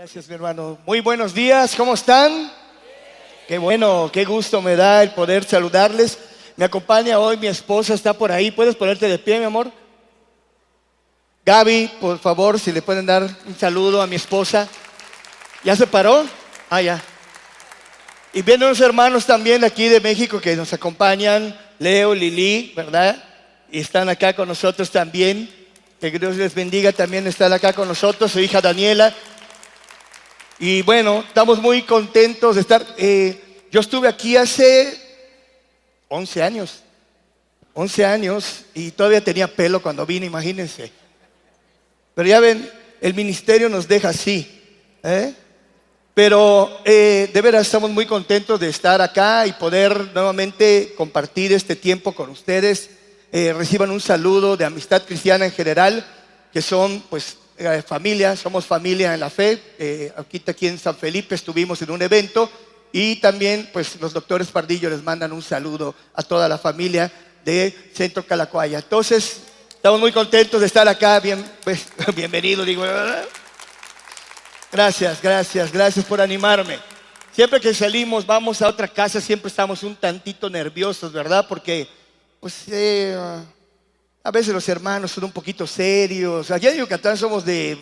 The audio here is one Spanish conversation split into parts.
Gracias, mi hermano. Muy buenos días, ¿cómo están? Qué bueno, qué gusto me da el poder saludarles. Me acompaña hoy mi esposa, está por ahí. ¿Puedes ponerte de pie, mi amor? Gaby, por favor, si le pueden dar un saludo a mi esposa. ¿Ya se paró? Ah, ya. Y vienen unos hermanos también aquí de México que nos acompañan, Leo, Lili, ¿verdad? Y están acá con nosotros también. Que Dios les bendiga también estar acá con nosotros, su hija Daniela. Y bueno, estamos muy contentos de estar. Eh, yo estuve aquí hace 11 años, 11 años, y todavía tenía pelo cuando vine, imagínense. Pero ya ven, el ministerio nos deja así. ¿eh? Pero eh, de veras estamos muy contentos de estar acá y poder nuevamente compartir este tiempo con ustedes. Reciban un saludo de amistad cristiana en general, que son pues eh, familia, somos familia en la fe. Eh, aquí, aquí en San Felipe estuvimos en un evento y también pues los doctores Pardillo les mandan un saludo a toda la familia de Centro Calacuaya. Entonces, estamos muy contentos de estar acá. Bien, pues, bienvenido, digo. Gracias, gracias, gracias por animarme. Siempre que salimos, vamos a otra casa, siempre estamos un tantito nerviosos, ¿verdad? Porque, pues, eh, a veces los hermanos son un poquito serios. Allá en Yucatán somos de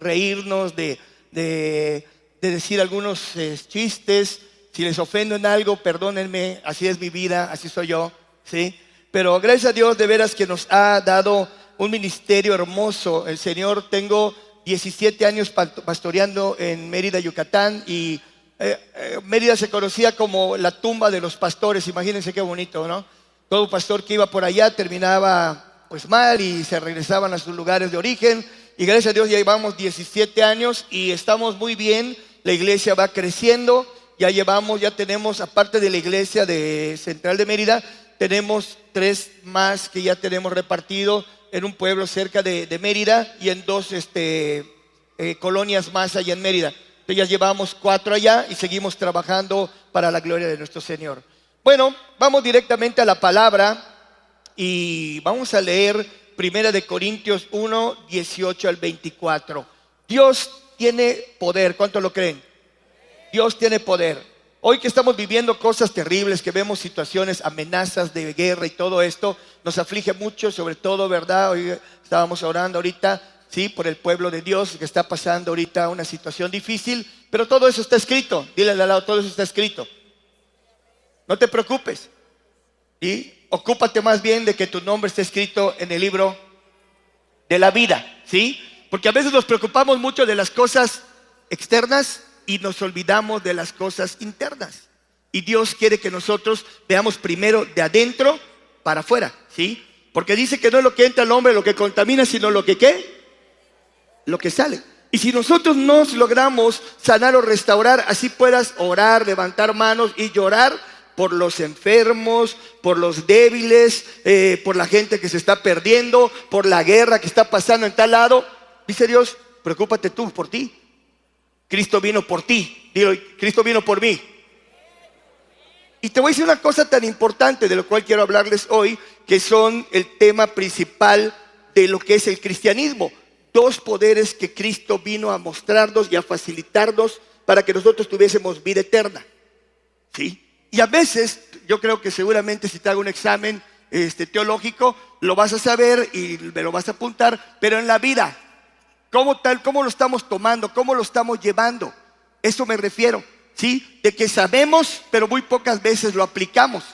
reírnos, de, de, decir algunos eh, chistes. Si les ofendo en algo, perdónenme, así es mi vida, así soy yo, ¿sí? Pero gracias a Dios de veras que nos ha dado un ministerio hermoso. El Señor, tengo 17 años pastoreando en Mérida, Yucatán, y eh, eh, Mérida se conocía como la tumba de los pastores, imagínense qué bonito, ¿no? Todo pastor que iba por allá terminaba pues mal y se regresaban a sus lugares de origen. Y gracias a Dios ya llevamos 17 años y estamos muy bien. La iglesia va creciendo. Ya llevamos, ya tenemos, aparte de la iglesia de Central de Mérida, tenemos tres más que ya tenemos repartido en un pueblo cerca de, Mérida y en dos este, eh, colonias más allá en Mérida. Entonces ya llevamos cuatro allá y seguimos trabajando para la gloria de nuestro Señor. Bueno, vamos directamente a la palabra y vamos a leer Primera de Corintios 1, 18 al 24. Dios tiene poder, ¿cuánto lo creen? Dios tiene poder. Hoy que estamos viviendo cosas terribles, que vemos situaciones, amenazas de guerra y todo esto, nos aflige mucho, sobre todo, ¿verdad? Hoy estábamos orando ahorita, sí, por el pueblo de Dios que está pasando ahorita una situación difícil, pero todo eso está escrito. Dile al lado, todo eso está escrito. No te preocupes. Y ocúpate más bien de que tu nombre esté escrito en el libro de la vida, ¿sí? Porque a veces nos preocupamos mucho de las cosas externas y nos olvidamos de las cosas internas. Y Dios quiere que nosotros veamos primero de adentro para afuera, ¿sí? Porque dice que no es lo que entra al hombre lo que contamina, sino lo que qué? Lo que sale. Y si nosotros nos logramos sanar o restaurar, así puedas orar, levantar manos y llorar por los enfermos, por los débiles, eh, por la gente que se está perdiendo, por la guerra que está pasando en tal lado, dice Dios, preocúpate tú por ti. Cristo vino por ti. Dilo, Cristo vino por mí. Y te voy a decir una cosa tan importante de lo cual quiero hablarles hoy, que son el tema principal de lo que es el cristianismo. Dos poderes que Cristo vino a mostrarnos y a facilitarnos para que nosotros tuviésemos vida eterna. ¿Sí? Y a veces, yo creo que seguramente si te hago un examen este, teológico, lo vas a saber y me lo vas a apuntar, pero en la vida, ¿Cómo, tal, ¿Cómo lo estamos tomando? ¿Cómo lo estamos llevando? Eso me refiero, ¿sí? De que sabemos, pero muy pocas veces lo aplicamos.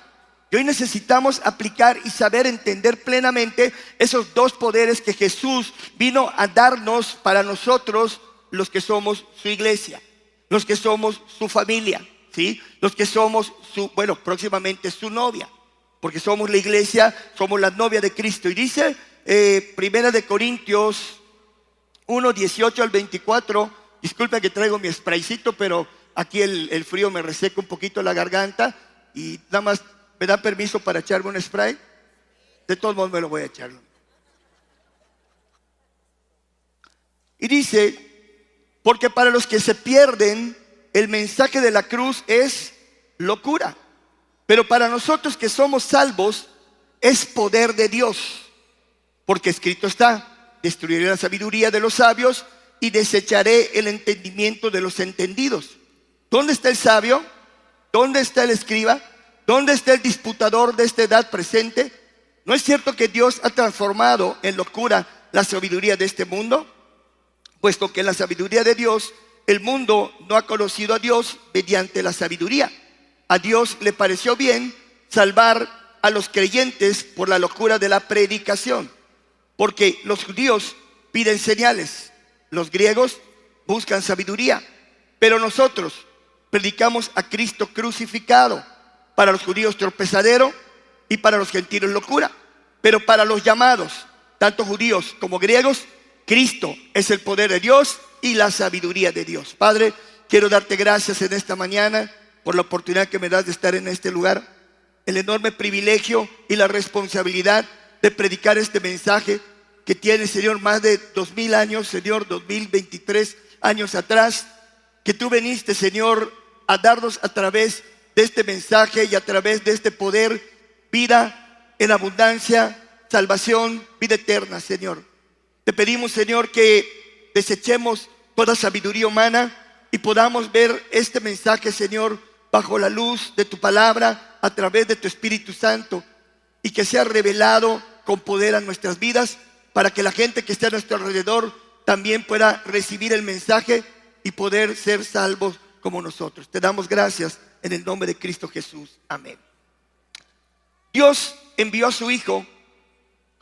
Y hoy necesitamos aplicar y saber entender plenamente esos dos poderes que Jesús vino a darnos para nosotros, los que somos su iglesia, los que somos su familia, ¿sí? Los que somos su, bueno, próximamente su novia, porque somos la iglesia, somos la novia de Cristo. Y dice eh, Primera de Corintios 1, 18 al 24. Disculpa que traigo mi spraycito, pero aquí el, frío me reseca un poquito la garganta y nada más me da permiso para echarme un spray. De todos modos me lo voy a echar. Y dice, porque para los que se pierden, el mensaje de la cruz es locura. Pero para nosotros que somos salvos, es poder de Dios. Porque escrito está, destruiré la sabiduría de los sabios y desecharé el entendimiento de los entendidos. ¿Dónde está el sabio? ¿Dónde está el escriba? ¿Dónde está el disputador de esta edad presente? ¿No es cierto que Dios ha transformado en locura la sabiduría de este mundo? Puesto que la sabiduría de Dios el mundo no ha conocido a Dios mediante la sabiduría. A Dios le pareció bien salvar a los creyentes por la locura de la predicación, porque los judíos piden señales, los griegos buscan sabiduría, pero nosotros predicamos a Cristo crucificado, para los judíos tropezadero y para los gentiles locura, pero para los llamados, tanto judíos como griegos, Cristo es el poder de Dios y la sabiduría de Dios. Padre, quiero darte gracias en esta mañana por la oportunidad que me das de estar en este lugar, el enorme privilegio y la responsabilidad de predicar este mensaje que tiene, Señor, más de dos mil años, Señor, dos mil veintitrés años atrás, que tú veniste, Señor, a darnos a través de este mensaje y a través de este poder vida en abundancia, salvación, vida eterna, Señor. Te pedimos, Señor, que desechemos toda sabiduría humana y podamos ver este mensaje, Señor, bajo la luz de tu palabra, a través de tu Espíritu Santo, y que sea revelado con poder a nuestras vidas para que la gente que esté a nuestro alrededor también pueda recibir el mensaje y poder ser salvos como nosotros. Te damos gracias en el nombre de Cristo Jesús. Amén. Dios envió a su Hijo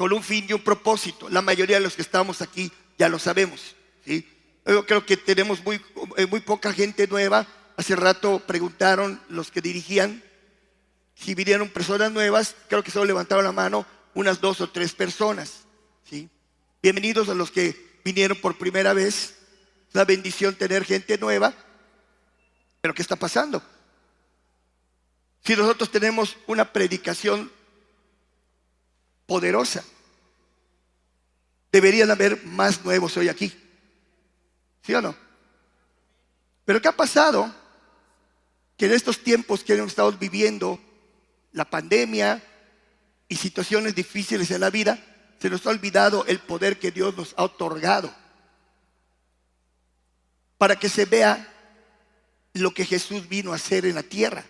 con un fin y un propósito. La mayoría de los que estamos aquí ya lo sabemos. ¿sí? Creo que tenemos muy, eh, muy poca gente nueva. Hace rato preguntaron los que dirigían si vinieron personas nuevas. Creo que solo levantaron la mano unas dos o tres personas. Bienvenidos a los que vinieron por primera vez. Es una bendición tener gente nueva. Pero ¿qué está pasando? Si nosotros tenemos una predicación poderosa, deberían haber más nuevos hoy aquí. ¿Sí o no? Pero ¿qué ha pasado? Que en estos tiempos que hemos estado viviendo, la pandemia y situaciones difíciles en la vida, se nos ha olvidado el poder que Dios nos ha otorgado para que se vea lo que Jesús vino a hacer en la tierra.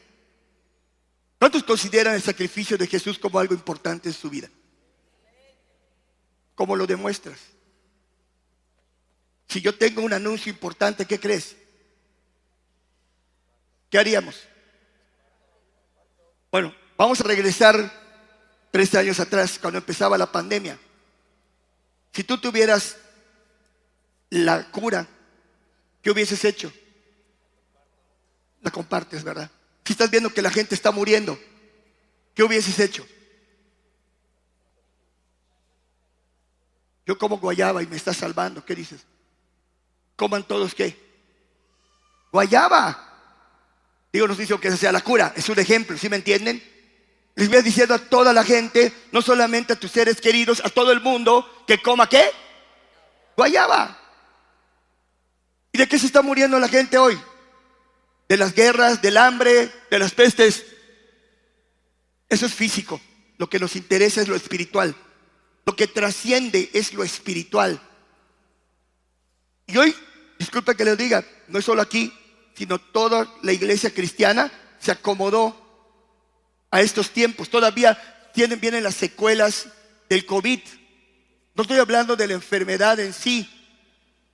¿Cuántos consideran el sacrificio de Jesús como algo importante en su vida? ¿Cómo lo demuestras? Si yo tengo un anuncio importante, ¿qué crees? ¿Qué haríamos? Bueno, vamos a regresar tres años atrás, cuando empezaba la pandemia. Si tú tuvieras la cura, ¿qué hubieses hecho? La compartes, ¿verdad? Si estás viendo que la gente está muriendo, ¿qué hubieses hecho? Yo como guayaba y me está salvando, ¿qué dices? Coman todos qué? Guayaba. Digo, nos dice que esa sea la cura, es un ejemplo, ¿sí me entienden? Les voy diciendo a toda la gente, no solamente a tus seres queridos, a todo el mundo, que coma qué? Guayaba. ¿Y de qué se está muriendo la gente hoy? De las guerras, del hambre, de las pestes. Eso es físico. Lo que nos interesa es lo espiritual. Lo que trasciende es lo espiritual. Y hoy, disculpe que les diga, no es solo aquí, sino toda la iglesia cristiana se acomodó a estos tiempos. Todavía tienen, vienen las secuelas del COVID. No estoy hablando de la enfermedad en sí,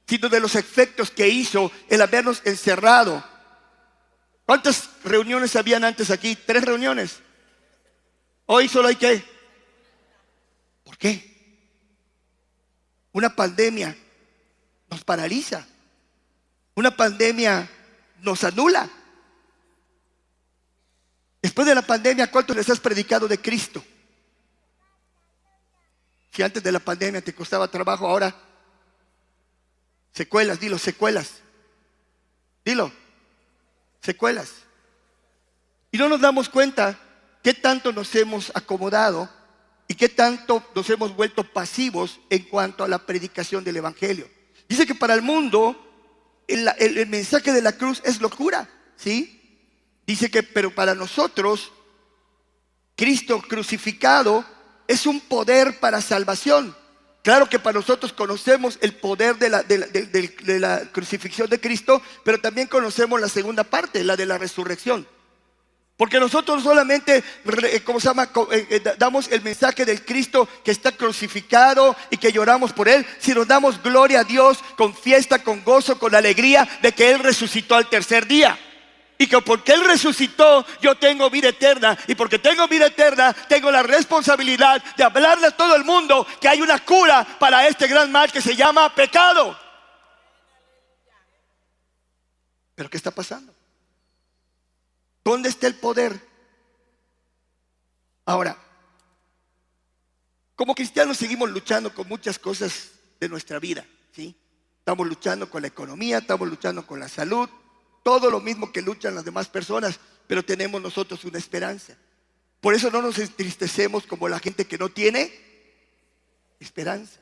sino de los efectos que hizo el habernos encerrado. ¿Cuántas reuniones habían antes aquí? Tres reuniones. Hoy solo hay que. ¿Por qué? Una pandemia nos paraliza. Una pandemia nos anula. Después de la pandemia, ¿cuánto les has predicado de Cristo? Si antes de la pandemia te costaba trabajo, ahora secuelas, dilo, secuelas. Dilo, secuelas. Y no nos damos cuenta qué tanto nos hemos acomodado y qué tanto nos hemos vuelto pasivos en cuanto a la predicación del Evangelio. Dice que para el mundo el, mensaje de la cruz es locura, ¿sí? Dice que, pero para nosotros, Cristo crucificado es un poder para salvación. Claro que para nosotros conocemos el poder de la, crucifixión de Cristo, pero también conocemos la segunda parte, la de la resurrección. Porque nosotros solamente, eh, ¿cómo se llama? Eh, eh, damos el mensaje del Cristo que está crucificado y que lloramos por Él, si nos damos gloria a Dios con fiesta, con gozo, con alegría de que Él resucitó al tercer día. Y que porque Él resucitó, yo tengo vida eterna. Y porque tengo vida eterna, tengo la responsabilidad de hablarle a todo el mundo que hay una cura para este gran mal que se llama pecado. Pero ¿qué está pasando? ¿Dónde está el poder? Ahora, como cristianos seguimos luchando con muchas cosas de nuestra vida, ¿sí? Estamos luchando con la economía, estamos luchando con la salud, todo lo mismo que luchan las demás personas, pero tenemos nosotros una esperanza. Por eso no nos entristecemos como la gente que no tiene esperanza.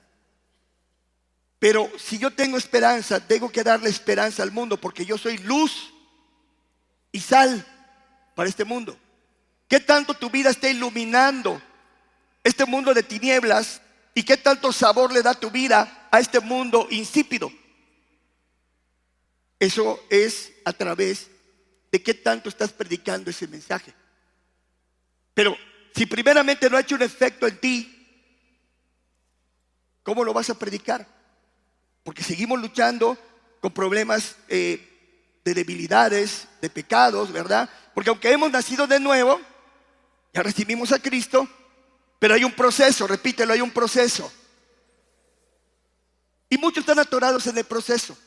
Pero si yo tengo esperanza, tengo que darle esperanza al mundo porque yo soy luz y sal para este mundo? ¿Qué tanto tu vida está iluminando este mundo de tinieblas? ¿Y qué tanto sabor le da tu vida a este mundo insípido? Eso es a través de qué tanto estás predicando ese mensaje. Pero si primeramente no ha hecho un efecto en ti, ¿cómo lo vas a predicar? Porque seguimos luchando con problemas eh, de debilidades, de pecados, ¿verdad? Porque aunque hemos nacido de nuevo, ya recibimos a Cristo, pero hay un proceso, repítelo, hay un proceso. Y muchos están atorados en el proceso.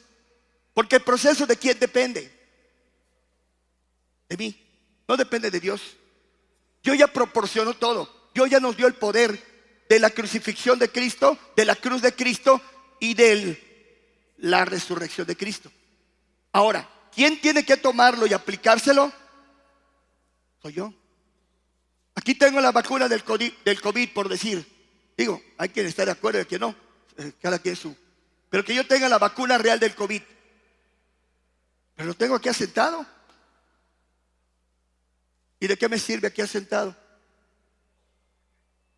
Porque el proceso de quién depende? De mí. No depende de Dios. Yo ya proporciono todo. Yo ya nos dio el poder de la crucifixión de Cristo, de la cruz de Cristo y de la resurrección de Cristo. Ahora, ¿Quién tiene que tomarlo y aplicárselo? Soy yo. Aquí tengo la vacuna del COVID, por decir. Digo, hay quien está de acuerdo y quien no. Eh, cada quien su. Pero que yo tenga la vacuna real del COVID. Pero lo tengo aquí asentado. ¿Y de qué me sirve aquí asentado?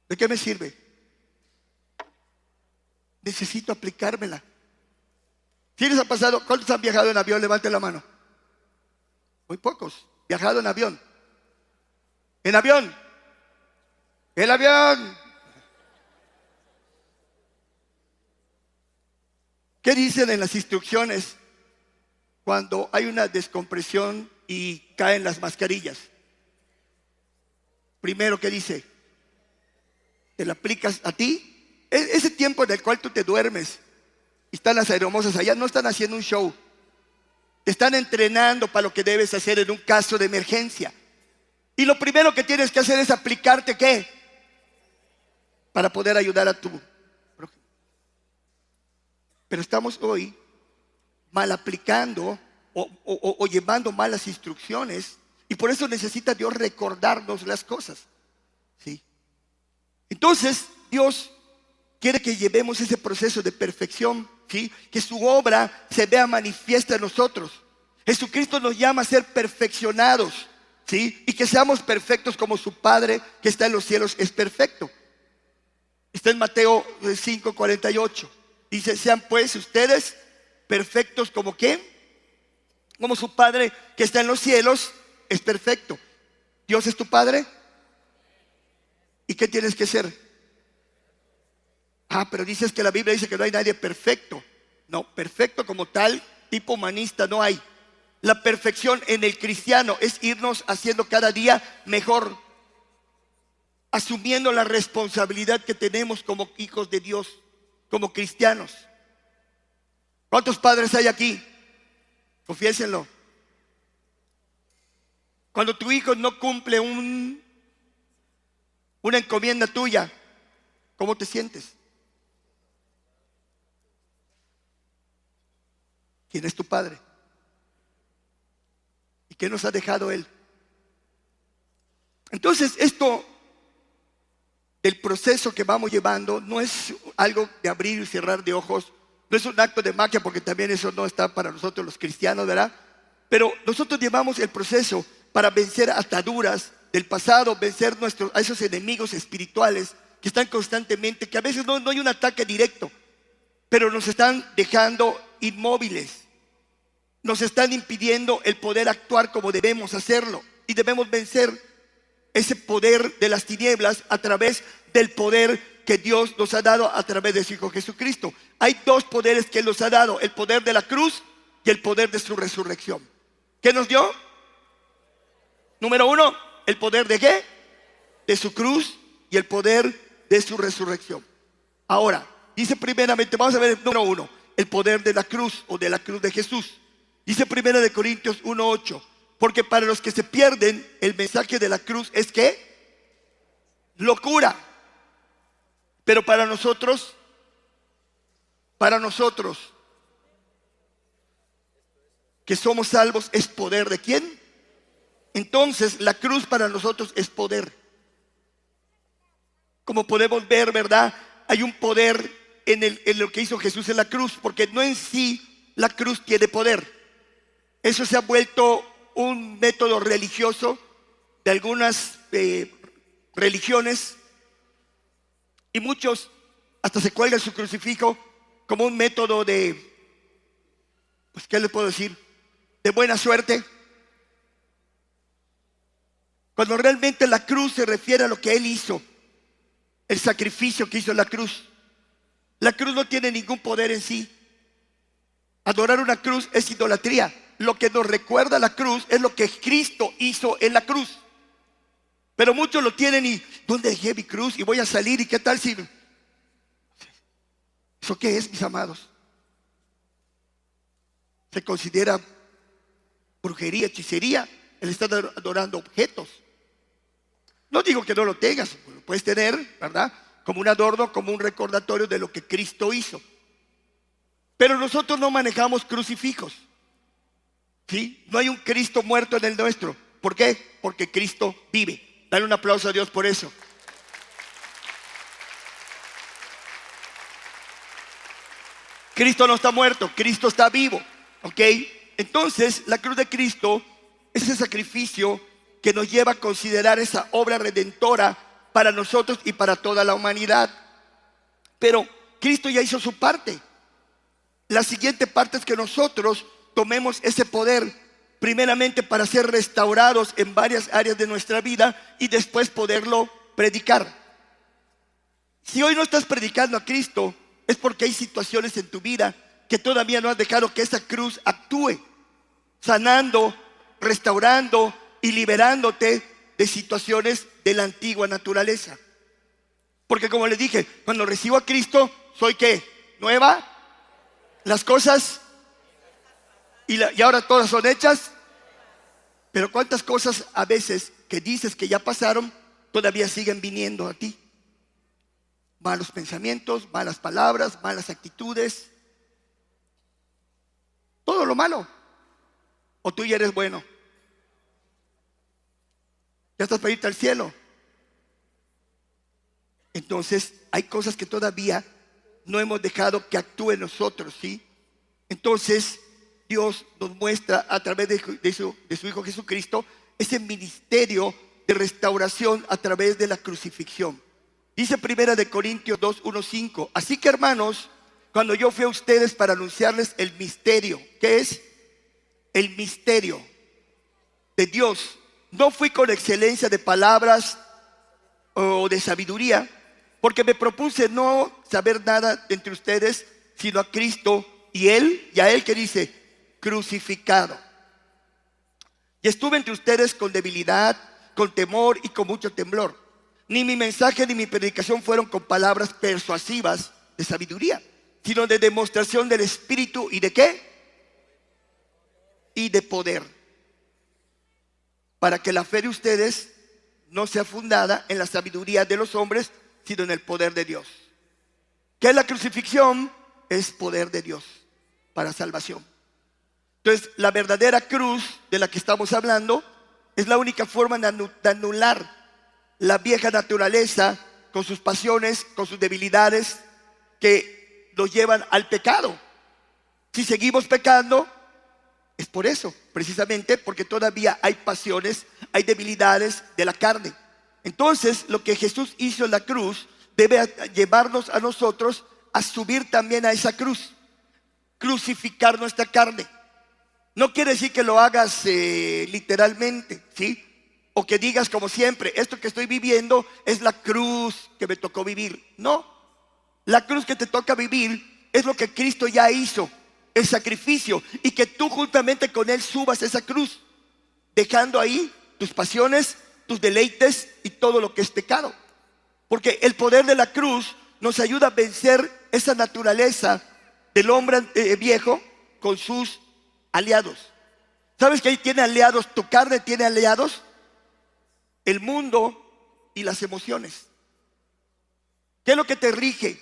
¿De qué me sirve? Necesito aplicármela. ¿Quién les ha pasado? ¿Cuántos han viajado en avión? Levanten la mano. Muy pocos. Viajado en avión. En avión. El avión. ¿Qué dicen en las instrucciones cuando hay una descompresión y caen las mascarillas? Primero, ¿qué dice? ¿Te la aplicas a ti? E-, ese tiempo en el cual tú te duermes están las aeromosas allá, no están haciendo un show. Te están entrenando para lo que debes hacer en un caso de emergencia. Y lo primero que tienes que hacer es aplicarte qué? Para poder ayudar a tu. Pero estamos hoy mal aplicando o, o llevando malas instrucciones y por eso necesita Dios recordarnos las cosas. ¿sí? Entonces, Dios quiere que llevemos ese proceso de perfección que su obra se vea manifiesta en nosotros. Jesucristo nos llama a ser perfeccionados, ¿sí? Y que seamos perfectos como su Padre que está en los cielos es perfecto. Está en Mateo 5, 48. Dice, sean pues ustedes perfectos como qué? Como su Padre que está en los cielos es perfecto. Dios es tu Padre. ¿Y qué tienes que ser? Ah, pero dices que la Biblia dice que no hay nadie perfecto. No, perfecto como tal, tipo humanista no hay. La perfección en el cristiano es irnos haciendo cada día mejor, asumiendo la responsabilidad que tenemos como hijos de Dios, como cristianos. ¿Cuántos padres hay aquí? Confiésenlo. Cuando tu hijo no cumple un, una encomienda tuya, ¿cómo te sientes? ¿Quién es tu Padre? ¿Y qué nos ha dejado Él? Entonces, esto del proceso que vamos llevando no es algo de abrir y cerrar de ojos, no es un acto de magia porque también eso no está para nosotros los cristianos, ¿verdad? Pero nosotros llevamos el proceso para vencer ataduras del pasado, vencer nuestros, a esos enemigos espirituales que están constantemente, que a veces no, no hay un ataque directo, pero nos están dejando inmóviles, nos están impidiendo el poder actuar como debemos hacerlo y debemos vencer ese poder de las tinieblas a través del poder que Dios nos ha dado a través de su Hijo Jesucristo. Hay dos poderes que nos ha dado, el poder de la cruz y el poder de su resurrección. ¿Qué nos dio? Número uno, el poder de qué? De su cruz y el poder de su resurrección. Ahora, dice primeramente, vamos a ver el número uno, el poder de la cruz o de la cruz de Jesús. Dice primero de Corintios 1.8, porque para los que se pierden, el mensaje de la cruz es que locura. Pero para nosotros, para nosotros, que somos salvos, es poder de quién? Entonces, la cruz para nosotros es poder. Como podemos ver, ¿verdad? Hay un poder en, el, en lo que hizo Jesús en la cruz, porque no en sí la cruz tiene poder. Eso se ha vuelto un método religioso de algunas eh, religiones y muchos hasta se cuelgan su crucifijo como un método de, pues, ¿qué le puedo decir? De buena suerte. Cuando realmente la cruz se refiere a lo que Él hizo, el sacrificio que hizo en la cruz. La cruz no tiene ningún poder en sí. Adorar una cruz es idolatría. Lo que nos recuerda la cruz es lo que Cristo hizo en la cruz. Pero muchos lo tienen y, ¿dónde dejé mi cruz? Y voy a salir y qué tal si... ¿Eso qué es, mis amados? Se considera brujería, hechicería, el estar adorando objetos. No digo que no lo tengas, lo puedes tener, ¿verdad? Como un adorno, como un recordatorio de lo que Cristo hizo. Pero nosotros no manejamos crucifijos. ¿Sí? No hay un Cristo muerto en el nuestro. ¿Por qué? Porque Cristo vive. Dale un aplauso a Dios por eso. Cristo no está muerto, Cristo está vivo. ¿Ok? Entonces, la cruz de Cristo es ese sacrificio que nos lleva a considerar esa obra redentora para nosotros y para toda la humanidad. Pero Cristo ya hizo su parte. La siguiente parte es que nosotros tomemos ese poder primeramente para ser restaurados en varias áreas de nuestra vida y después poderlo predicar. Si hoy no estás predicando a Cristo, es porque hay situaciones en tu vida que todavía no has dejado que esa cruz actúe, sanando, restaurando y liberándote de situaciones de la antigua naturaleza. Porque como le dije, cuando recibo a Cristo, soy qué? Nueva. Las cosas y, ahora todas son hechas. Pero cuántas cosas a veces que dices que ya pasaron, todavía siguen viniendo a ti. Malos pensamientos, malas palabras, malas actitudes. Todo lo malo. O tú ya eres bueno. Ya estás para irte al cielo. Entonces hay cosas que todavía no hemos dejado que actúe nosotros, ¿sí? Entonces Dios nos muestra a través de, su, Hijo Jesucristo ese ministerio de restauración a través de la crucifixión. Dice primera de Corintios 2, 1, 5. Así que hermanos, cuando yo fui a ustedes para anunciarles el misterio, ¿qué es? El misterio de Dios. No fui con excelencia de palabras o de sabiduría, porque me propuse no saber nada entre ustedes, sino a Cristo y Él, y a Él que dice, crucificado. Y estuve entre ustedes con debilidad, con temor y con mucho temblor. Ni mi mensaje ni mi predicación fueron con palabras persuasivas de sabiduría, sino de demostración del Espíritu y de qué? Y de poder. Para que la fe de ustedes no sea fundada en la sabiduría de los hombres, sino en el poder de Dios. ¿Qué es la crucifixión? Es poder de Dios para salvación. Entonces, la verdadera cruz de la que estamos hablando es la única forma de anular la vieja naturaleza con sus pasiones, con sus debilidades que nos llevan al pecado. Si seguimos pecando, es por eso, precisamente porque todavía hay pasiones, hay debilidades de la carne. Entonces, lo que Jesús hizo en la cruz debe llevarnos a nosotros a subir también a esa cruz, crucificar nuestra carne. No quiere decir que lo hagas eh, literalmente, ¿sí? O que digas como siempre, esto que estoy viviendo es la cruz que me tocó vivir. No, la cruz que te toca vivir es lo que Cristo ya hizo, el sacrificio, y que tú juntamente con Él subas esa cruz, dejando ahí tus pasiones, tus deleites y todo lo que es pecado. Porque el poder de la cruz nos ayuda a vencer esa naturaleza del hombre eh, viejo con sus aliados. ¿Sabes que ahí tiene aliados? Tu carne tiene aliados. El mundo y las emociones. ¿Qué es lo que te rige?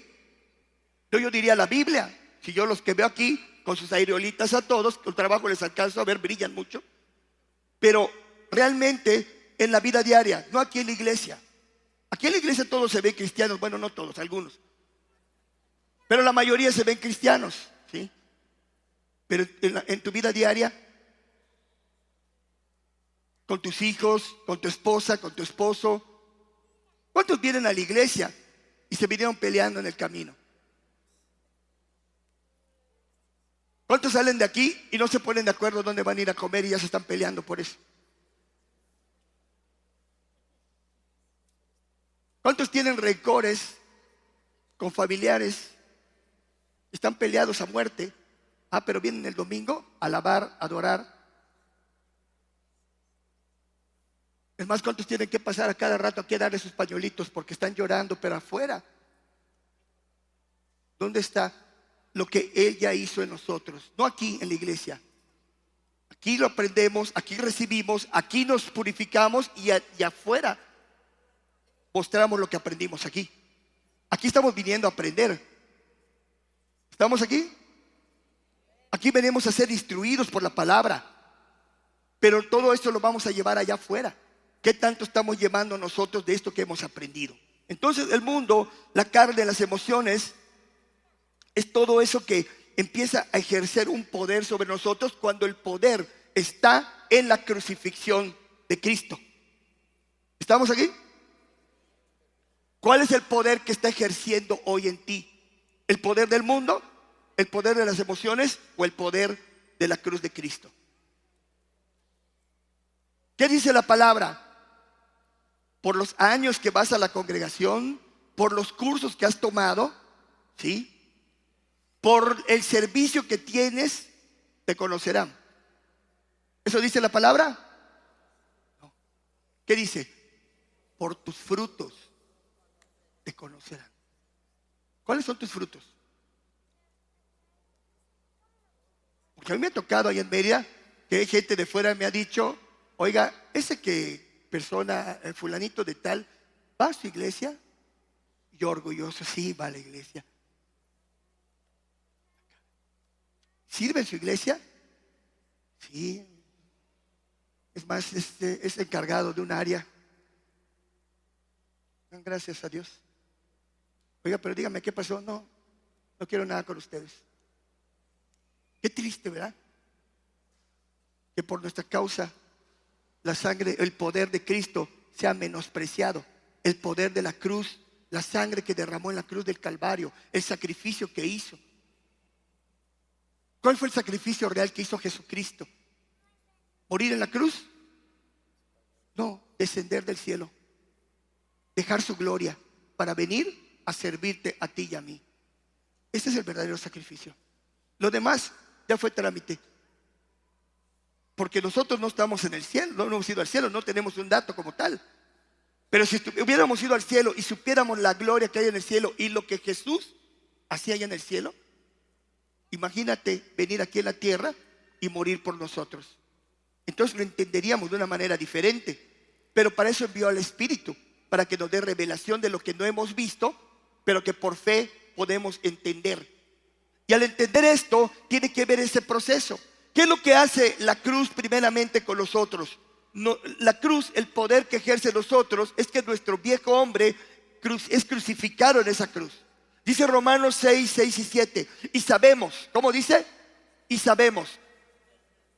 Yo, yo diría la Biblia. Si yo los que veo aquí, con sus aerolitas a todos, con trabajo les alcanzo a ver, brillan mucho. Pero realmente en la vida diaria, no aquí en la iglesia. Aquí en la iglesia todos se ven cristianos, bueno, no todos, algunos. Pero la mayoría se ven cristianos, ¿sí? Pero en, tu vida diaria, con tus hijos, con tu esposa, con tu esposo, ¿cuántos vienen a la iglesia y se vinieron peleando en el camino? ¿Cuántos salen de aquí y no se ponen de acuerdo dónde van a ir a comer y ya se están peleando por eso? ¿Cuántos tienen rencores con familiares? Están peleados a muerte Ah, pero vienen el domingo a alabar, adorar. Es más, ¿cuántos tienen que pasar a cada rato aquí a darle sus pañuelitos porque están llorando, pero afuera? ¿Dónde está lo que Él ya hizo en nosotros? No aquí en la iglesia. Aquí lo aprendemos, aquí recibimos, aquí nos purificamos y, y afuera mostramos lo que aprendimos aquí. Aquí estamos viniendo a aprender. ¿Estamos aquí? Aquí venimos a ser instruidos por la palabra. Pero todo esto lo vamos a llevar allá afuera. ¿Qué tanto estamos llevando nosotros de esto que hemos aprendido? Entonces el mundo, la carne, las emociones, es todo eso que empieza a ejercer un poder sobre nosotros cuando el poder está en la crucifixión de Cristo. ¿Estamos aquí? ¿Cuál es el poder que está ejerciendo hoy en ti? ¿El poder del mundo? ¿El poder de las emociones o el poder de la cruz de Cristo? ¿Qué dice la palabra? Por los años que vas a la congregación, por los cursos que has tomado, ¿sí? Por el servicio que tienes, te conocerán. ¿Eso dice la palabra? ¿Qué dice? Por tus frutos te conocerán. ¿Cuáles son tus frutos? Porque a mí me ha tocado ahí en Media que gente de fuera me ha dicho, oiga, ese que persona, el fulanito de tal, va a su iglesia. Yo orgulloso, sí, va a la iglesia. ¿Sirve en su iglesia? Sí. Es más, este, es encargado de un área. Gracias a Dios. Oiga, pero dígame, ¿qué pasó? No, no quiero nada con ustedes. Qué triste, ¿verdad? Que por nuestra causa la sangre, el poder de Cristo sea menospreciado. El poder de la cruz, la sangre que derramó en la cruz del Calvario, el sacrificio que hizo. ¿Cuál fue el sacrificio real que hizo Jesucristo? ¿Morir en la cruz? No, descender del cielo. Dejar su gloria para venir a servirte a ti y a mí. Ese es el verdadero sacrificio. Lo demás ya fue trámite. Porque nosotros no estamos en el cielo, no hemos ido al cielo, no tenemos un dato como tal. Pero si hubiéramos ido al cielo y supiéramos la gloria que hay en el cielo y lo que Jesús hacía allá en el cielo, imagínate venir aquí en la tierra y morir por nosotros. Entonces lo entenderíamos de una manera diferente. Pero para eso envió al Espíritu, para que nos dé revelación de lo que no hemos visto, pero que por fe podemos entender. Y al entender esto, tiene que ver ese proceso. ¿Qué es lo que hace la cruz primeramente con nosotros? la cruz, el poder que ejerce nosotros, es que nuestro viejo hombre es crucificado en esa cruz. Dice Romanos 6, 6 y 7. Y sabemos, ¿cómo dice? Y sabemos.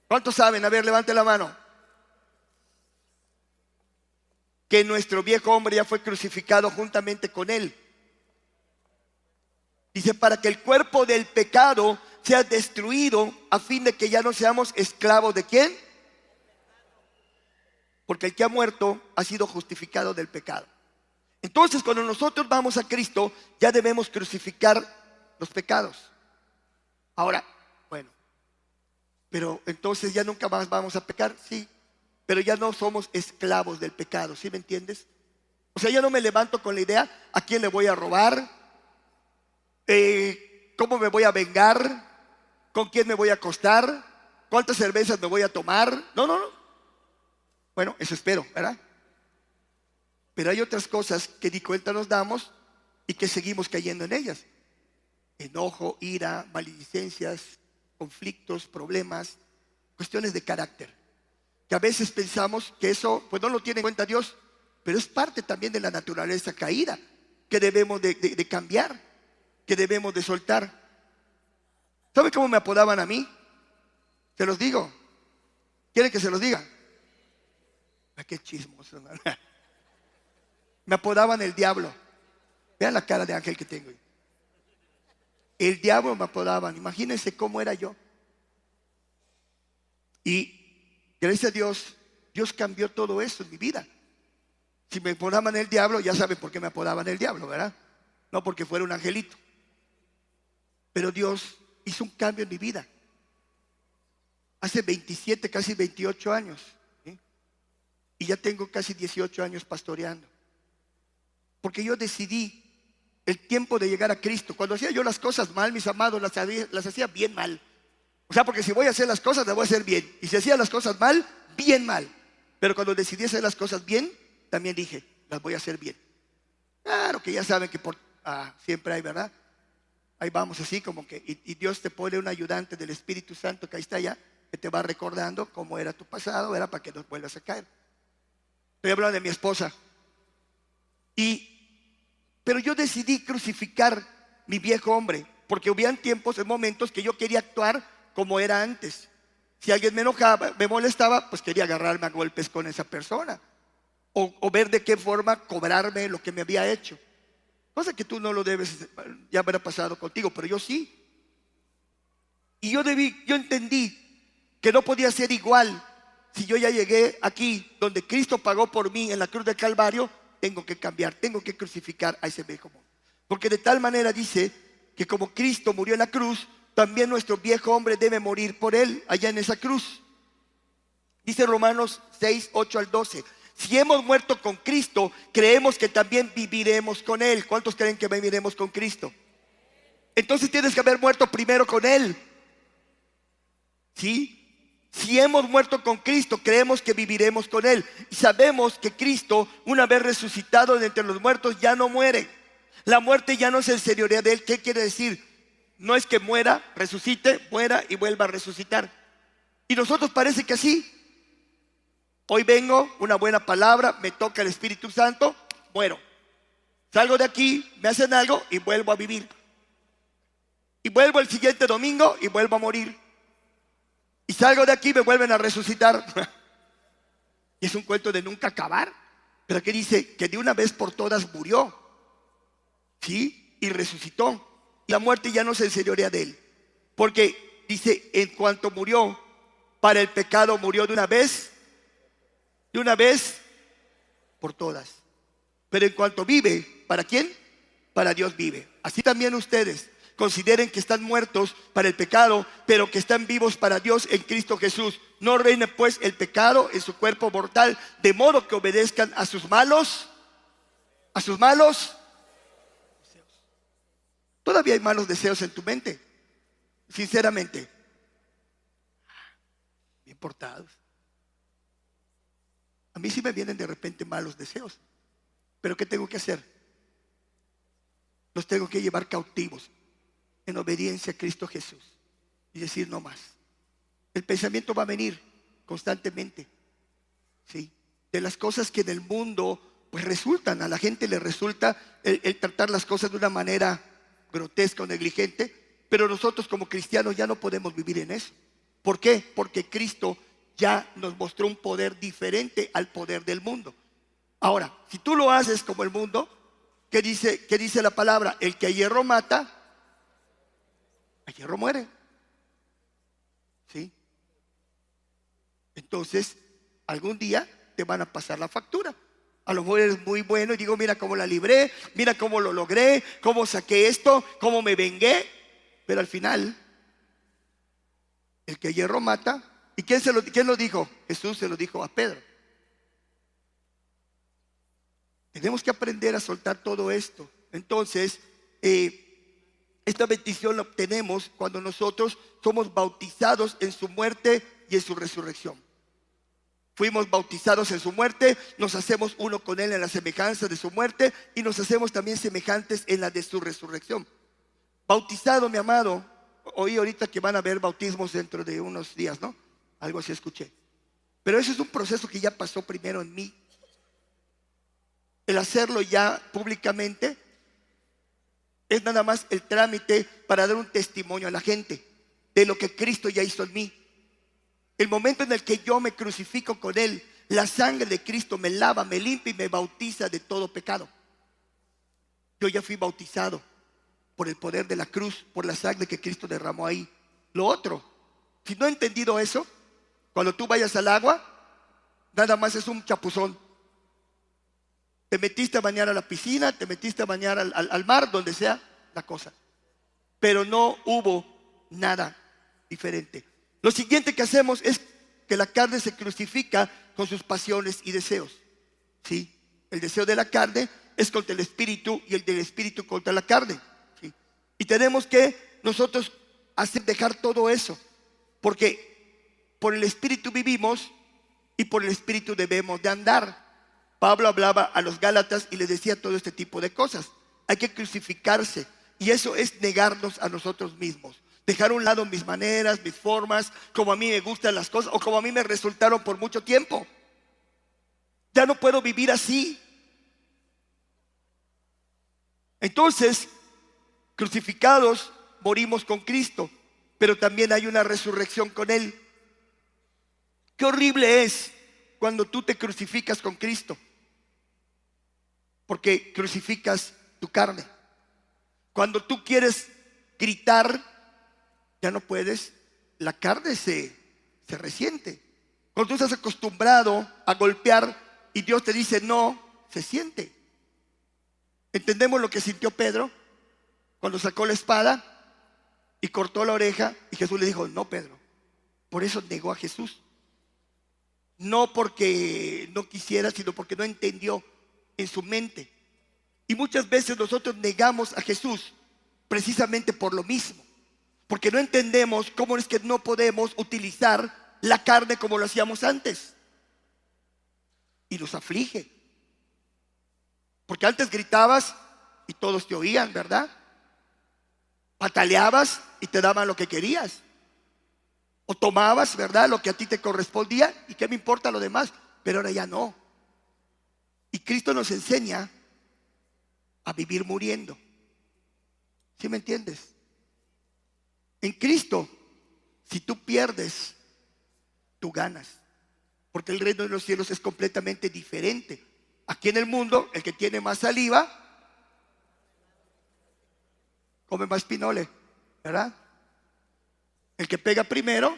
¿Cuántos saben? A ver, levante la mano. Que nuestro viejo hombre ya fue crucificado juntamente con él Dice, para que el cuerpo del pecado sea destruido a fin de que ya no seamos esclavos de quién? Porque el que ha muerto ha sido justificado del pecado. Entonces, cuando nosotros vamos a Cristo, ya debemos crucificar los pecados. Ahora, bueno, pero entonces ya nunca más vamos a pecar, sí, pero ya no somos esclavos del pecado, ¿sí me entiendes? O sea, ya no me levanto con la idea a quién le voy a robar, eh, cómo me voy a vengar, con quién me voy a acostar, cuántas cervezas me voy a tomar. No, no, no. Bueno, eso espero, ¿verdad? Pero hay otras cosas que ni cuenta nos damos y que seguimos cayendo en ellas. Enojo, ira, maledicencias, conflictos, problemas, cuestiones de carácter. Que a veces pensamos que eso, pues no lo tiene en cuenta Dios, pero es parte también de la naturaleza caída que debemos de, cambiar, que debemos de soltar. ¿Sabe cómo me apodaban a mí? Se los digo. ¿Quieren que se los diga? Ay, qué chismoso. Me apodaban el diablo. Vean la cara de ángel que tengo. El diablo me apodaban. Imagínense cómo era yo. Y gracias a Dios, Dios cambió todo eso en mi vida. Si me apodaban el diablo, ya saben por qué me apodaban el diablo, ¿verdad? No porque fuera un angelito. Pero Dios hizo un cambio en mi vida. Hace 27, casi 28 años. Y ya tengo casi 18 años pastoreando. Porque yo decidí el tiempo de llegar a Cristo. Cuando hacía yo las cosas mal, mis amados, las, las hacía bien mal. O sea, porque si voy a hacer las cosas, las voy a hacer bien. Y si hacía las cosas mal, bien mal. Pero cuando decidí hacer las cosas bien, también dije, las voy a hacer bien. Claro que ya saben que por, ah, siempre hay, ¿verdad? Ahí vamos así como que, y, Dios te pone un ayudante del Espíritu Santo que ahí está ya, que te va recordando cómo era tu pasado, era para que no vuelvas a caer. Estoy hablando de mi esposa. Y, pero yo decidí crucificar mi viejo hombre, porque hubieran tiempos, en momentos que yo quería actuar como era antes. Si alguien me enojaba, me molestaba, pues quería agarrarme a golpes con esa persona. O, o ver de qué forma cobrarme lo que me había hecho. Cosa que tú no lo debes, ya habrá pasado contigo, pero yo sí. Y yo debí, yo entendí que no podía ser igual. Si yo ya llegué aquí, donde Cristo pagó por mí en la cruz del Calvario, tengo que cambiar, tengo que crucificar a ese viejo hombre. Porque de tal manera dice que como Cristo murió en la cruz, también nuestro viejo hombre debe morir por él allá en esa cruz. Dice Romanos 6, 8 al 12. Si hemos muerto con Cristo, creemos que también viviremos con Él. ¿Cuántos creen que viviremos con Cristo? Entonces tienes que haber muerto primero con Él. ¿Sí? Si hemos muerto con Cristo, creemos que viviremos con Él. Y sabemos que Cristo, una vez resucitado de entre los muertos, ya no muere. La muerte ya no el señoría de Él. ¿Qué quiere decir? No es que muera, resucite, muera y vuelva a resucitar. Y nosotros parece que así. Hoy vengo, una buena palabra, me toca el Espíritu Santo, muero. Salgo de aquí, me hacen algo y vuelvo a vivir. Y vuelvo el siguiente domingo y vuelvo a morir. Y salgo de aquí me vuelven a resucitar. y es un cuento de nunca acabar. Pero aquí dice que de una vez por todas murió. ¿Sí? Y resucitó. La muerte ya no se enseñorea de él. Porque dice, en cuanto murió, para el pecado murió de una vez de una vez por todas. Pero en cuanto vive, ¿para quién? Para Dios vive. Así también ustedes consideren que están muertos para el pecado, pero que están vivos para Dios en Cristo Jesús. No reine pues el pecado en su cuerpo mortal, de modo que obedezcan a sus malos, a sus malos. Todavía hay malos deseos en tu mente, sinceramente. Bien portados. A mí sí me vienen de repente malos deseos. Pero ¿qué tengo que hacer? Los tengo que llevar cautivos en obediencia a Cristo Jesús y decir no más. El pensamiento va a venir constantemente. ¿sí? De las cosas que en el mundo pues resultan, a la gente le resulta el, el tratar las cosas de una manera grotesca o negligente, pero nosotros como cristianos ya no podemos vivir en eso. ¿Por qué? Porque Cristo ya nos mostró un poder diferente al poder del mundo. Ahora, si tú lo haces como el mundo, ¿qué dice, qué dice la palabra? El que a hierro mata, a hierro muere. ¿Sí? Entonces, algún día te van a pasar la factura. A lo mejor eres muy bueno y digo, mira cómo la libré, mira cómo lo logré, cómo saqué esto, cómo me vengué. Pero al final, el que hierro mata. ¿Y quién, se lo, quién lo dijo? Jesús se lo dijo a Pedro. Tenemos que aprender a soltar todo esto. Entonces, eh, esta bendición la obtenemos cuando nosotros somos bautizados en su muerte y en su resurrección. Fuimos bautizados en su muerte, nos hacemos uno con Él en la semejanza de su muerte y nos hacemos también semejantes en la de su resurrección. Bautizado, mi amado, oí ahorita que van a haber bautismos dentro de unos días, ¿no? Algo así escuché. Pero ese es un proceso que ya pasó primero en mí. El hacerlo ya públicamente es nada más el trámite para dar un testimonio a la gente de lo que Cristo ya hizo en mí. El momento en el que yo me crucifico con Él, la sangre de Cristo me lava, me limpia y me bautiza de todo pecado. Yo ya fui bautizado por el poder de la cruz, por la sangre que Cristo derramó ahí. Lo otro, si no he entendido eso, cuando tú vayas al agua, nada más es un chapuzón. Te metiste a bañar a la piscina, te metiste a bañar al, mar, donde sea la cosa. Pero no hubo nada diferente. Lo siguiente que hacemos es que la carne se crucifica con sus pasiones y deseos. ¿Sí? El deseo de la carne es contra el espíritu y el del espíritu contra la carne. Y tenemos que nosotros hacer dejar todo eso, porque por el espíritu vivimos y por el espíritu debemos de andar. Pablo hablaba a los Gálatas y les decía todo este tipo de cosas. Hay que crucificarse. Y eso es negarnos a nosotros mismos. Dejar a un lado mis maneras, mis formas, como a mí me gustan las cosas o como a mí me resultaron por mucho tiempo. Ya no puedo vivir así. Entonces, crucificados, morimos con Cristo, pero también hay una resurrección con Él. Qué horrible es cuando tú te crucificas con Cristo porque crucificas tu carne. Cuando tú quieres gritar, ya no puedes, la carne se, se resiente. Cuando tú estás acostumbrado a golpear y Dios te dice no, se siente. ¿Entendemos lo que sintió Pedro cuando sacó la espada y cortó la oreja y Jesús le dijo, no, Pedro? Por eso negó a Jesús. No porque no quisiera, sino porque no entendió en su mente. Y muchas veces nosotros negamos a Jesús precisamente por lo mismo, porque no entendemos cómo es que no podemos utilizar la carne como lo hacíamos antes. Y nos aflige. Porque antes gritabas y todos te oían, ¿verdad? Pataleabas y te daban lo que querías. O tomabas, ¿verdad? Lo que a ti te correspondía y qué me importa lo demás. Pero ahora ya no. Y Cristo nos enseña a vivir muriendo. ¿Sí me entiendes? En Cristo, si tú pierdes, tú ganas. Porque el reino de los cielos es completamente diferente. Aquí en el mundo, el que tiene más saliva, come más pinole, ¿verdad? El que pega primero,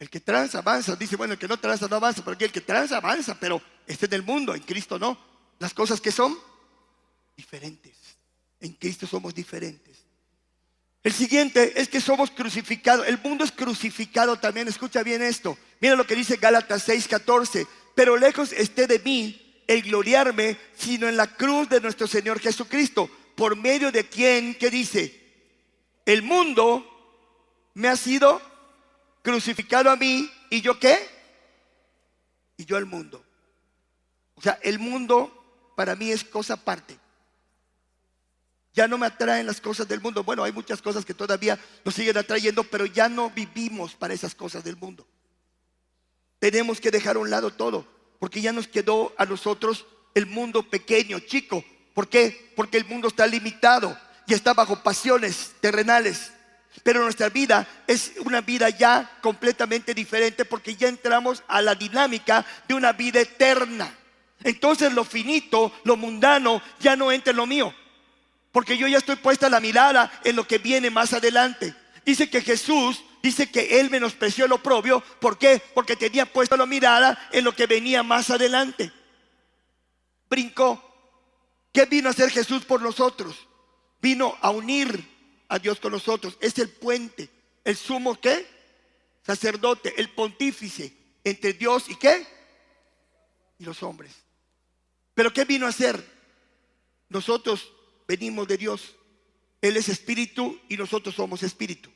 El que transa avanza. Dice, bueno, el que no transa no avanza, pero el que transa avanza, pero este en el mundo, en Cristo no. Las cosas que son diferentes. En Cristo somos diferentes. El siguiente es que somos crucificados. El mundo es crucificado también. Escucha bien esto. Mira lo que dice Gálatas 6:14. Pero lejos esté de mí el gloriarme, sino en la cruz de nuestro Señor Jesucristo, por medio de quien, que dice, el mundo me ha sido crucificado a mí y yo qué? Y yo al mundo. O sea, el mundo para mí es cosa aparte. Ya no me atraen las cosas del mundo. Bueno, hay muchas cosas que todavía nos siguen atrayendo, pero ya no vivimos para esas cosas del mundo. Tenemos que dejar a un lado todo, porque ya nos quedó a nosotros el mundo pequeño, chico. ¿Por qué? Porque el mundo está limitado y está bajo pasiones terrenales. Pero nuestra vida es una vida ya completamente diferente porque ya entramos a la dinámica de una vida eterna. Entonces lo finito, lo mundano, ya no entra en lo mío. porque yo ya estoy puesta la mirada en lo que viene más adelante. Dice que Jesús, dice que él menospreció lo propio. ¿Por qué? Porque tenía puesta la mirada en lo que venía más adelante. Brincó. ¿Qué vino a hacer Jesús por nosotros? Vino a unir a Dios con nosotros. Es el puente, el sumo qué? Sacerdote, el pontífice entre Dios y qué? Y los hombres. Pero ¿qué vino a hacer? Nosotros venimos de Dios. Él es espíritu y nosotros somos espíritu.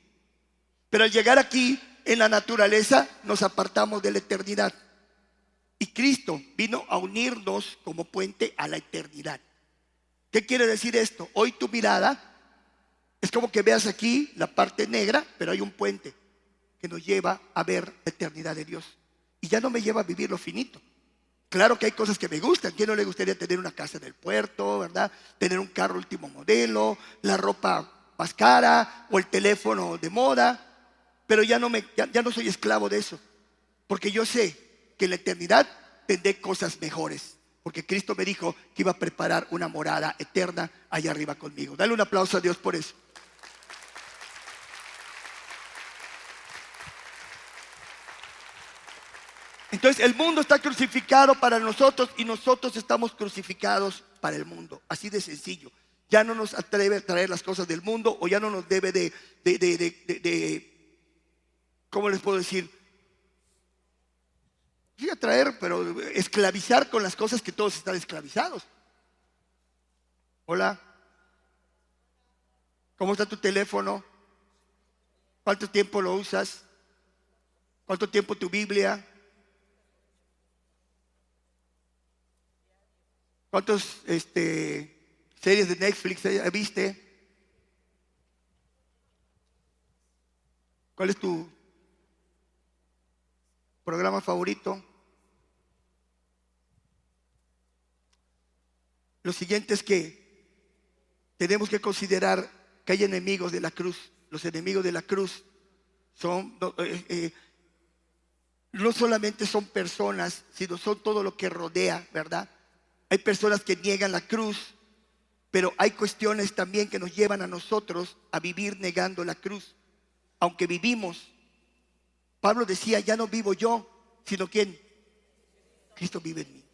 Pero al llegar aquí en la naturaleza nos apartamos de la eternidad. Y Cristo vino a unirnos como puente a la eternidad. ¿Qué quiere decir esto? Hoy tu mirada es como que veas aquí la parte negra, pero hay un puente que nos lleva a ver la eternidad de Dios. Y ya no me lleva a vivir lo finito. Claro que hay cosas que me gustan. ¿Quién no le gustaría tener una casa en el puerto, verdad? Tener un carro último modelo, la ropa más cara o el teléfono de moda. Pero ya no, me, ya, no soy esclavo de eso. Porque yo sé que en la eternidad tendré cosas mejores. Porque Cristo me dijo que iba a preparar una morada eterna allá arriba conmigo. Dale un aplauso a Dios por eso. Entonces el mundo está crucificado para nosotros y nosotros estamos crucificados para el mundo. Así de sencillo. Ya no nos atreve a traer las cosas del mundo o ya no nos debe de, de, de, de ¿cómo les puedo decir? Sí, atraer, pero esclavizar con las cosas que todos están esclavizados. Hola. ¿Cómo está tu teléfono? ¿Cuánto tiempo lo usas? ¿Cuánto tiempo tu Biblia? ¿Cuántas este, series de Netflix viste? ¿Cuál es tu programa favorito? Lo siguiente es que tenemos que considerar que hay enemigos de la cruz. Los enemigos de la cruz son, eh, eh, no solamente son personas, sino son todo lo que rodea, ¿verdad? Hay personas que niegan la cruz, pero hay cuestiones también que nos llevan a nosotros a vivir negando la cruz. Aunque vivimos, Pablo decía, ya no vivo yo, sino quién? Cristo vive en mí.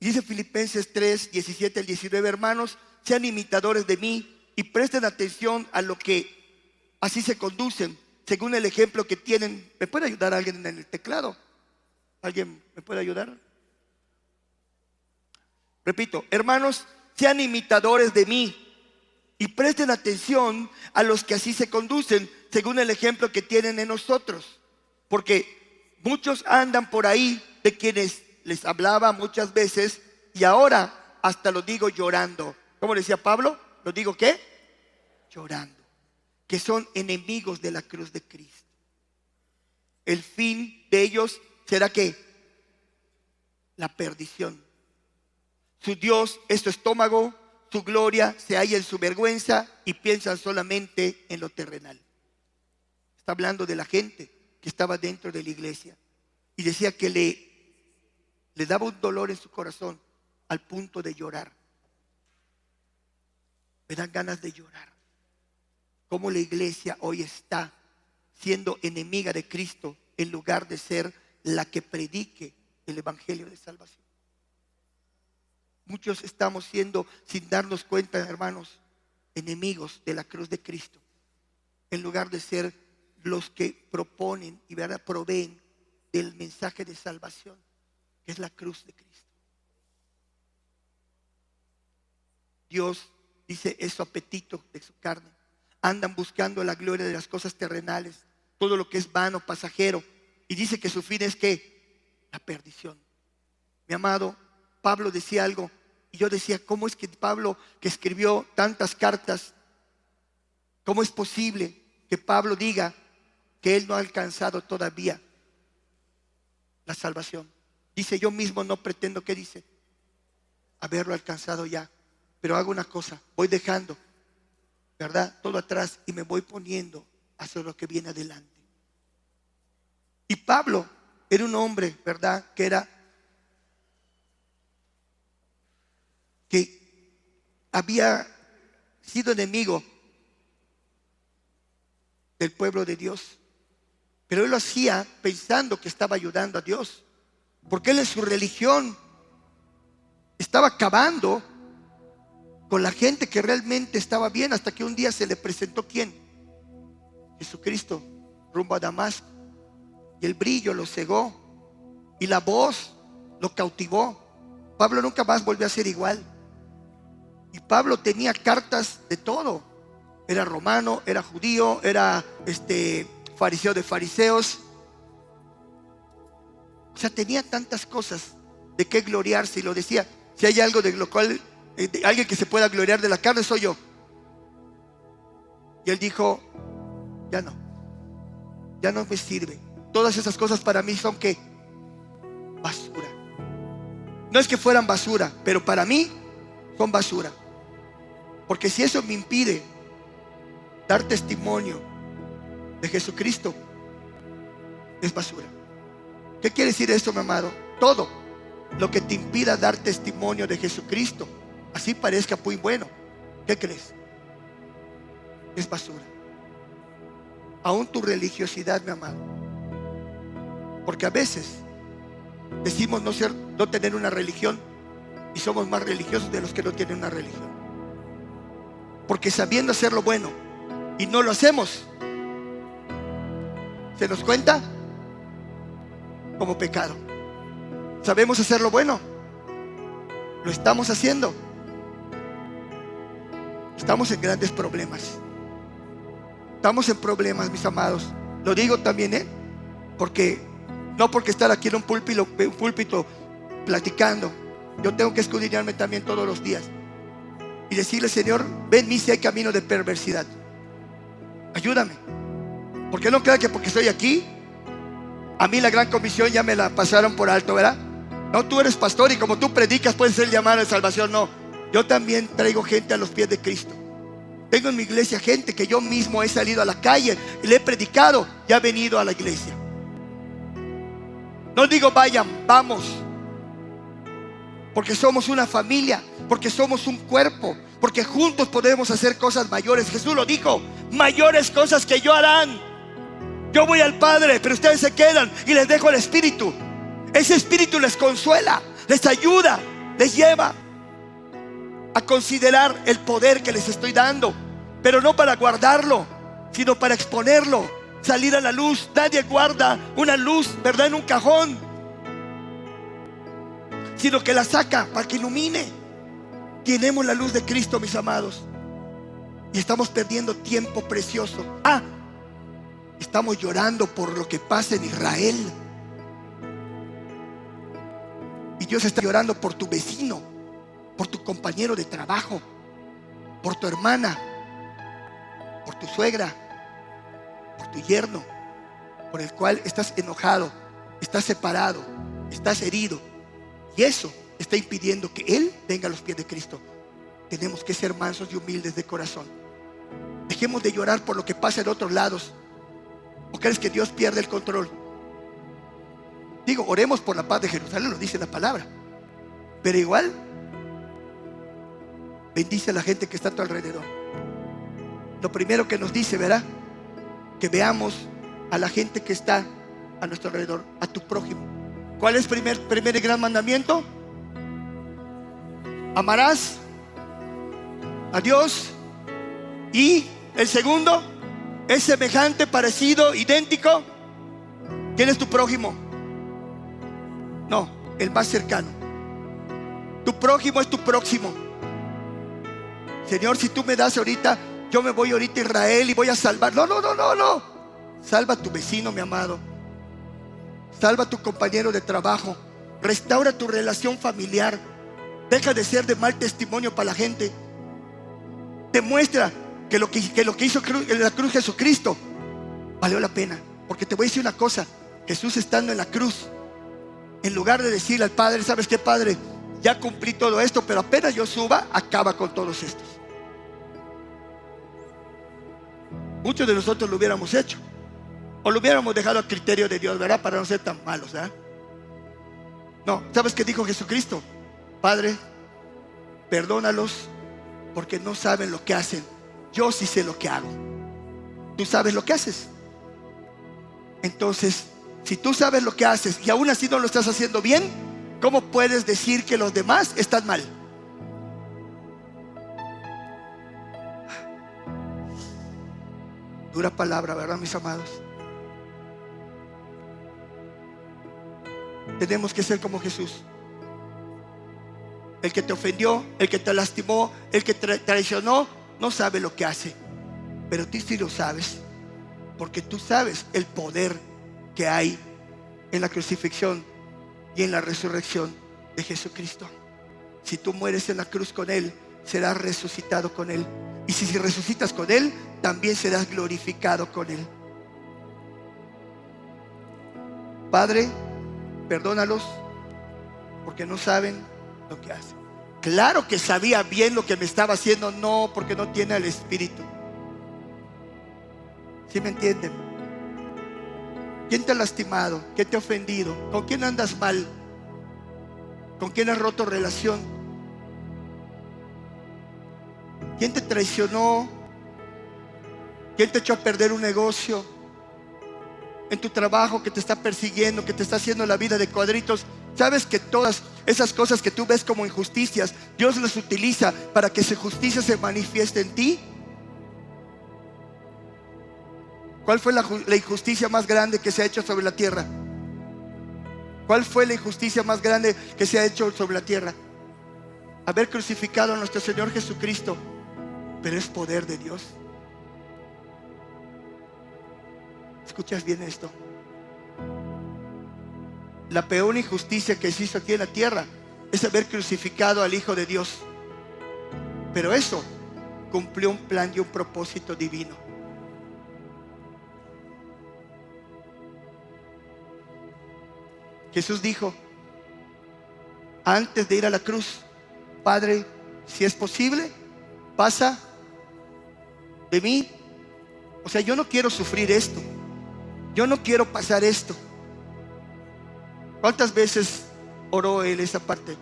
Dice Filipenses 3, 17 al 19, hermanos, sean imitadores de mí y presten atención a lo que así se conducen, según el ejemplo que tienen. ¿Me puede ayudar alguien en el teclado? ¿Alguien me puede ayudar? Repito, hermanos, sean imitadores de mí y presten atención a los que así se conducen, según el ejemplo que tienen en nosotros. Porque muchos andan por ahí de quienes les hablaba muchas veces y ahora hasta lo digo llorando. ¿Cómo decía Pablo? ¿Lo digo qué? Llorando. Que son enemigos de la cruz de Cristo. El fin de ellos será que la perdición. Su Dios es su estómago, su gloria se halla en su vergüenza y piensan solamente en lo terrenal. Está hablando de la gente que estaba dentro de la iglesia y decía que le, le daba un dolor en su corazón al punto de llorar. Me dan ganas de llorar. Cómo la iglesia hoy está siendo enemiga de Cristo en lugar de ser la que predique el Evangelio de Salvación. Muchos estamos siendo, sin darnos cuenta, hermanos, enemigos de la cruz de Cristo, en lugar de ser los que proponen y ¿verdad? proveen del mensaje de salvación, que es la cruz de Cristo. Dios dice es su apetito de su carne. Andan buscando la gloria de las cosas terrenales, todo lo que es vano, pasajero. Y dice que su fin es que la perdición. Mi amado, Pablo decía algo y yo decía, ¿cómo es que Pablo, que escribió tantas cartas, cómo es posible que Pablo diga que él no ha alcanzado todavía la salvación? Dice, yo mismo no pretendo, ¿qué dice? Haberlo alcanzado ya. Pero hago una cosa, voy dejando, ¿verdad? Todo atrás y me voy poniendo hacia lo que viene adelante. Y Pablo era un hombre, ¿verdad? Que era que había sido enemigo del pueblo de Dios. Pero él lo hacía pensando que estaba ayudando a Dios. Porque él en su religión estaba acabando con la gente que realmente estaba bien hasta que un día se le presentó quién? Jesucristo, rumbo a Damasco. Y el brillo lo cegó y la voz lo cautivó. Pablo nunca más volvió a ser igual. Y Pablo tenía cartas de todo. Era romano, era judío, era este fariseo de fariseos. O sea, tenía tantas cosas de qué gloriarse y lo decía. Si hay algo de lo cual, eh, alguien que se pueda gloriar de la carne, soy yo. Y él dijo, ya no, ya no me sirve. Todas esas cosas para mí son que basura. No es que fueran basura, pero para mí son basura. Porque si eso me impide dar testimonio de Jesucristo, es basura. ¿Qué quiere decir esto, mi amado? Todo lo que te impida dar testimonio de Jesucristo, así parezca muy bueno, ¿qué crees? Es basura. Aún tu religiosidad, mi amado. Porque a veces decimos no, ser, no tener una religión y somos más religiosos de los que no tienen una religión. Porque sabiendo hacer lo bueno y no lo hacemos, ¿se nos cuenta? Como pecado. Sabemos hacer lo bueno. Lo estamos haciendo. Estamos en grandes problemas. Estamos en problemas, mis amados. Lo digo también, ¿eh? Porque no porque estar aquí en un púlpito, un púlpito platicando, yo tengo que escudriñarme también todos los días y decirle, Señor, ven si hay camino de perversidad. Ayúdame. Porque no crea que porque estoy aquí, a mí la gran comisión ya me la pasaron por alto, ¿verdad? No, tú eres pastor y como tú predicas puedes ser llamado a salvación. No, yo también traigo gente a los pies de Cristo. Tengo en mi iglesia gente que yo mismo he salido a la calle y le he predicado y ha venido a la iglesia. No digo vayan, vamos. Porque somos una familia, porque somos un cuerpo, porque juntos podemos hacer cosas mayores. Jesús lo dijo, mayores cosas que yo harán. Yo voy al Padre, pero ustedes se quedan y les dejo el Espíritu. Ese Espíritu les consuela, les ayuda, les lleva a considerar el poder que les estoy dando, pero no para guardarlo, sino para exponerlo salir a la luz. Nadie guarda una luz, ¿verdad? En un cajón. Sino que la saca para que ilumine. Tenemos la luz de Cristo, mis amados. Y estamos perdiendo tiempo precioso. Ah, estamos llorando por lo que pasa en Israel. Y Dios está llorando por tu vecino, por tu compañero de trabajo, por tu hermana, por tu suegra, por tu yerno, por el cual estás enojado, estás separado, estás herido. Y eso está impidiendo que Él venga a los pies de Cristo. Tenemos que ser mansos y humildes de corazón. Dejemos de llorar por lo que pasa en otros lados. ¿O crees que Dios pierde el control? Digo, oremos por la paz de Jerusalén, lo dice la palabra. Pero igual, bendice a la gente que está a tu alrededor. Lo primero que nos dice, ¿verdad? que veamos a la gente que está a nuestro alrededor, a tu prójimo. ¿Cuál es el primer, primer y gran mandamiento? Amarás a Dios. Y el segundo es semejante, parecido, idéntico. ¿Quién es tu prójimo? No, el más cercano. Tu prójimo es tu próximo. Señor, si tú me das ahorita yo me voy ahorita a Israel y voy a salvar. No, no, no, no, no. Salva a tu vecino, mi amado. Salva a tu compañero de trabajo. Restaura tu relación familiar. Deja de ser de mal testimonio para la gente. Demuestra que lo que, hizo en la cruz Jesucristo valió la pena. Porque te voy a decir una cosa. Jesús estando en la cruz, en lugar de decirle al Padre, ¿sabes qué, Padre? Ya cumplí todo esto, pero apenas yo suba, acaba con todos estos. Muchos de nosotros lo hubiéramos hecho. O lo hubiéramos dejado al criterio de Dios, ¿verdad? Para no ser tan malos, ¿verdad? No, ¿sabes qué dijo Jesucristo? Padre, perdónalos porque no saben lo que hacen. Yo sí sé lo que hago. Tú sabes lo que haces. Entonces, si tú sabes lo que haces y aún así no lo estás haciendo bien, ¿cómo puedes decir que los demás están mal? Dura palabra, ¿verdad, mis amados? Tenemos que ser como Jesús. El que te ofendió, el que te lastimó, el que te traicionó, no sabe lo que hace. Pero tú sí lo sabes. Porque tú sabes el poder que hay en la crucifixión y en la resurrección de Jesucristo. Si tú mueres en la cruz con Él, serás resucitado con Él. Y si resucitas con Él, también serás glorificado con Él. Padre, perdónalos porque no saben lo que hacen. Claro que sabía bien lo que me estaba haciendo, no, porque no tiene el Espíritu. ¿Sí me entienden? ¿Quién te ha lastimado? ¿Qué te ha ofendido? ¿Con quién andas mal? ¿Con quién has roto relación? ¿Quién te traicionó? ¿Quién te echó a perder un negocio? En tu trabajo que te está persiguiendo, que te está haciendo la vida de cuadritos. ¿Sabes que todas esas cosas que tú ves como injusticias, Dios las utiliza para que esa justicia se manifieste en ti? ¿Cuál fue la, la, injusticia más grande que se ha hecho sobre la tierra? ¿Cuál fue la injusticia más grande que se ha hecho sobre la tierra? Haber crucificado a nuestro Señor Jesucristo pero es poder de Dios. ¿Escuchas bien esto? La peor injusticia que hizo aquí en la tierra es haber crucificado al Hijo de Dios. Pero eso cumplió un plan y un propósito divino. Jesús dijo, antes de ir a la cruz, Padre, si es posible, pasa de mí. O sea, yo no quiero sufrir esto. Yo no quiero pasar esto. ¿Cuántas veces oró él esa parte?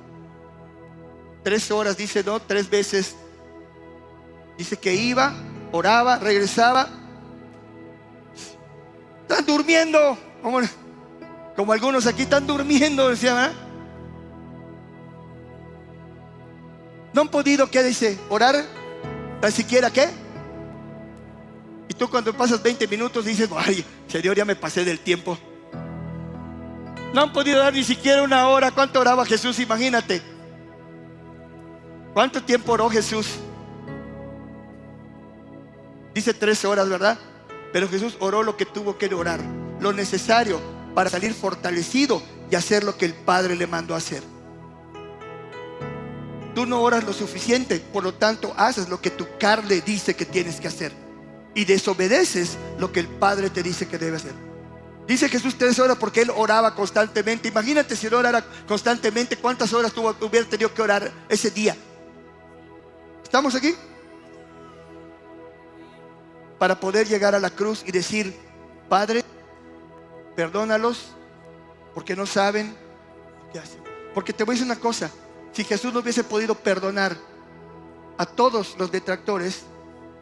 Tres horas, dice, no, tres veces. Dice que iba, oraba, regresaba. Están durmiendo. Como, algunos aquí están durmiendo, decía. No han podido, ¿qué dice? Orar, tan siquiera qué. Y tú cuando pasas 20 minutos dices, ay, Señor, ya me pasé del tiempo. No han podido dar ni siquiera una hora. ¿Cuánto oraba Jesús? Imagínate. ¿Cuánto tiempo oró Jesús? Dice tres horas, ¿verdad? Pero Jesús oró lo que tuvo que orar, lo necesario para salir fortalecido y hacer lo que el Padre le mandó hacer. Tú no oras lo suficiente, por lo tanto haces lo que tu carne dice que tienes que hacer y desobedeces lo que el Padre te dice que debe hacer. Dice Jesús tres horas porque él oraba constantemente. Imagínate si él orara constantemente, cuántas horas tuvo, hubiera tenido que orar ese día. ¿Estamos aquí? Para poder llegar a la cruz y decir, Padre, perdónalos porque no saben qué hacen. Porque te voy a decir una cosa, si Jesús no hubiese podido perdonar a todos los detractores,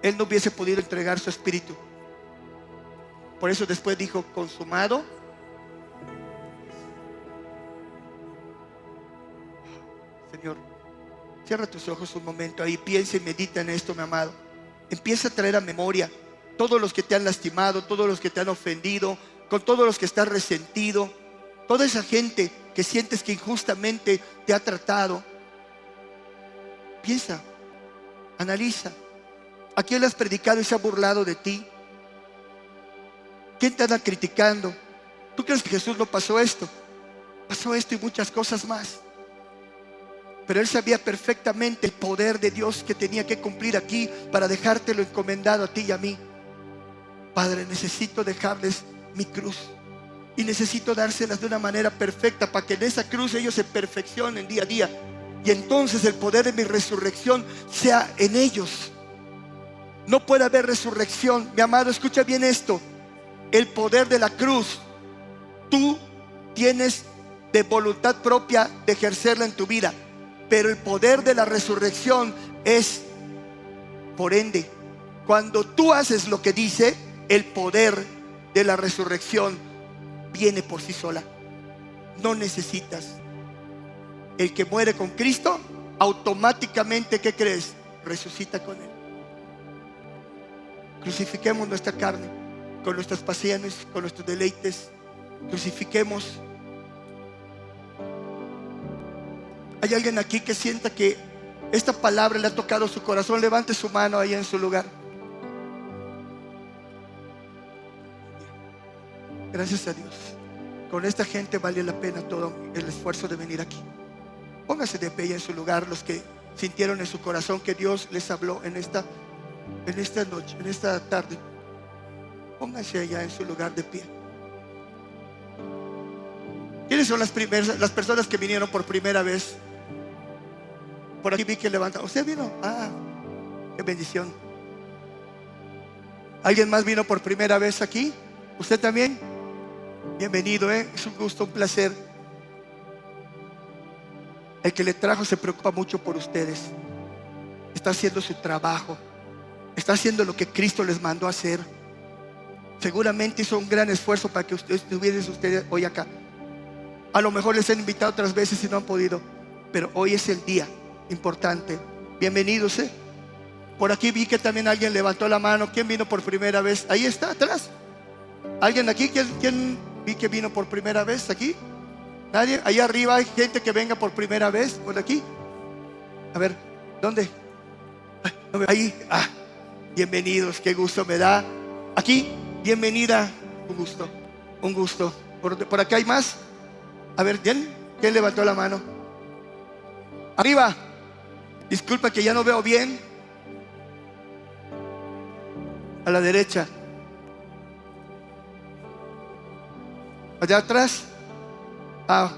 él no hubiese podido entregar su espíritu. Por eso después dijo, consumado. Señor, cierra tus ojos un momento ahí, piensa y medita en esto, mi amado. Empieza a traer a memoria todos los que te han lastimado, todos los que te han ofendido, con todos los que estás resentido, toda esa gente que sientes que injustamente te ha tratado. Piensa, analiza. ¿A quién le has predicado y se ha burlado de ti? ¿Quién te anda criticando? ¿Tú crees que Jesús no pasó esto? Pasó esto y muchas cosas más. Pero él sabía perfectamente el poder de Dios que tenía que cumplir aquí para dejártelo encomendado a ti y a mí. Padre, necesito dejarles mi cruz y necesito dárselas de una manera perfecta para que en esa cruz ellos se perfeccionen día a día. Y entonces el poder de mi resurrección sea en ellos no puede haber resurrección. Mi amado, escucha bien esto. El poder de la cruz, tú tienes de voluntad propia de ejercerla en tu vida. Pero el poder de la resurrección es Por ende, cuando tú haces lo que dice, el poder de la resurrección viene por sí sola. No necesitas. El que muere con Cristo, automáticamente, ¿qué crees? Resucita con Él. Crucifiquemos nuestra carne con nuestras pasiones, con nuestros deleites. Crucifiquemos. ¿Hay alguien aquí que sienta que esta palabra le ha tocado su corazón? Levante su mano ahí en su lugar. Gracias a Dios. Con esta gente vale la pena todo el esfuerzo de venir aquí. Póngase de pie en su lugar los que sintieron en su corazón que Dios les habló en esta, en esta noche, en esta tarde. Póngase allá en su lugar de pie. ¿Quiénes son las primeras, las personas que vinieron por primera vez? Por aquí vi que levanta. ¿Usted vino? Ah, qué bendición. ¿Alguien más vino por primera vez aquí? ¿Usted también? Bienvenido, ¿eh? es un gusto, un placer. El que le trajo se preocupa mucho por ustedes. Está haciendo su trabajo. Está haciendo lo que Cristo les mandó a hacer. Seguramente hizo un gran esfuerzo para que ustedes estuvieran ustedes hoy acá. A lo mejor les han invitado otras veces y no han podido. Pero hoy es el día importante. Bienvenidos. ¿eh? Por aquí vi que también alguien levantó la mano. ¿Quién vino por primera vez? Ahí está, atrás. ¿Alguien aquí? ¿Quién, quién vi que vino por primera vez aquí? ¿Nadie? Ahí arriba hay gente que venga por primera vez, por aquí. A ver, ¿dónde? Ahí, ah, bienvenidos, qué gusto me da. Aquí, bienvenida, un gusto, un gusto. Por, acá hay más. A ver, ¿quién? ¿Quién levantó la mano? Arriba. Disculpa que ya no veo bien. A la derecha. Allá atrás. Ah,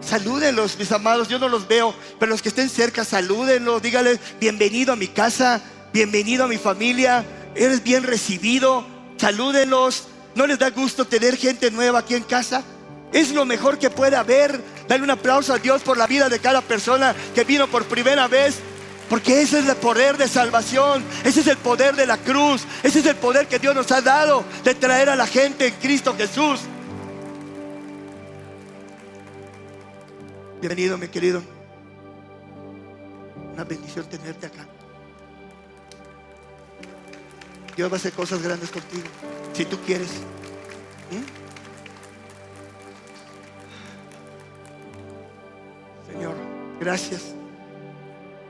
salúdenlos, mis amados. Yo no los veo, pero los que estén cerca, salúdenlos. Díganle, bienvenido a mi casa, bienvenido a mi familia. Eres bien recibido. Salúdenlos. ¿No les da gusto tener gente nueva aquí en casa? Es lo mejor que puede haber. Dale un aplauso a Dios por la vida de cada persona que vino por primera vez. Porque ese es el poder de salvación. Ese es el poder de la cruz. Ese es el poder que Dios nos ha dado de traer a la gente en Cristo Jesús. Bienvenido, mi querido. Una bendición tenerte acá. Dios va a hacer cosas grandes contigo, si tú quieres. ¿Mm? Señor, gracias.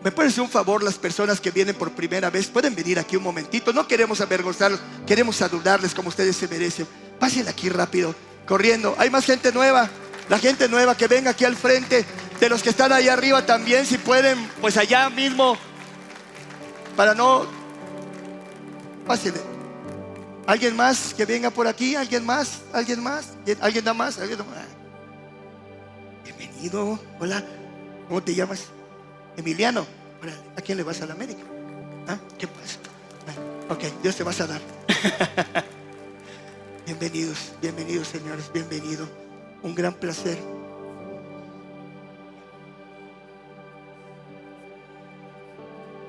¿Me pueden hacer un favor las personas que vienen por primera vez? Pueden venir aquí un momentito. No queremos avergonzarlos, queremos saludarles como ustedes se merecen. Pasen aquí rápido, corriendo. Hay más gente nueva. La gente nueva que venga aquí al frente, de los que están ahí arriba también, si pueden, pues allá mismo, para no... Pásenle. ¿Alguien más que venga por aquí? ¿Alguien más? ¿Alguien más? ¿Alguien da más? ¿Alguien más? Bienvenido. Hola. ¿Cómo te llamas? Emiliano. ¿A quién le vas a la América? ¿Ah? ¿Qué pasa? Ok, Dios te vas a dar. bienvenidos, bienvenidos señores, bienvenidos un gran placer.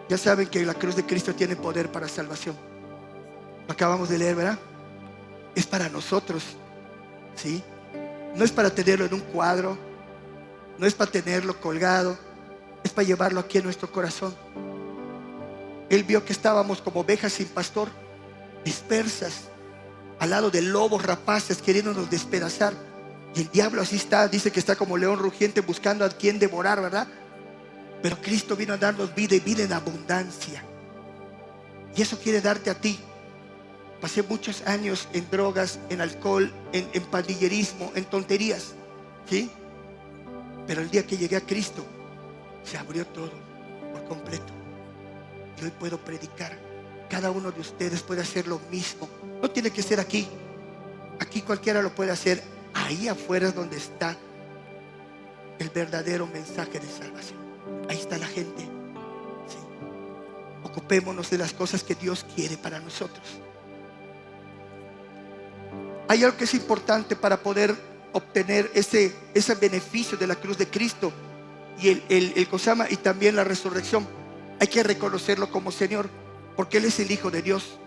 Ya saben que la cruz de Cristo tiene poder para salvación. Acabamos de leer, ¿verdad? Es para nosotros, ¿sí? No es para tenerlo en un cuadro, no es para tenerlo colgado, es para llevarlo aquí en nuestro corazón. Él vio que estábamos como ovejas sin pastor, dispersas, al lado de lobos rapaces queriéndonos despedazar. Y el diablo así está, dice que está como león rugiente buscando a quien devorar, ¿verdad? Pero Cristo vino a darnos vida y vida en abundancia. Y eso quiere darte a ti. Pasé muchos años en drogas, en alcohol, en, en pandillerismo, en tonterías. ¿Sí? Pero el día que llegué a Cristo, se abrió todo por completo. Y hoy puedo predicar. Cada uno de ustedes puede hacer lo mismo. No tiene que ser aquí. Aquí cualquiera lo puede hacer. Ahí afuera es donde está el verdadero mensaje de salvación. Ahí está la gente. Ocupémonos de las cosas que Dios quiere para nosotros. Hay algo que es importante para poder obtener ese, beneficio de la cruz de Cristo y el, el, el Cosama y también la resurrección. Hay que reconocerlo como Señor. porque Él es el Hijo de Dios.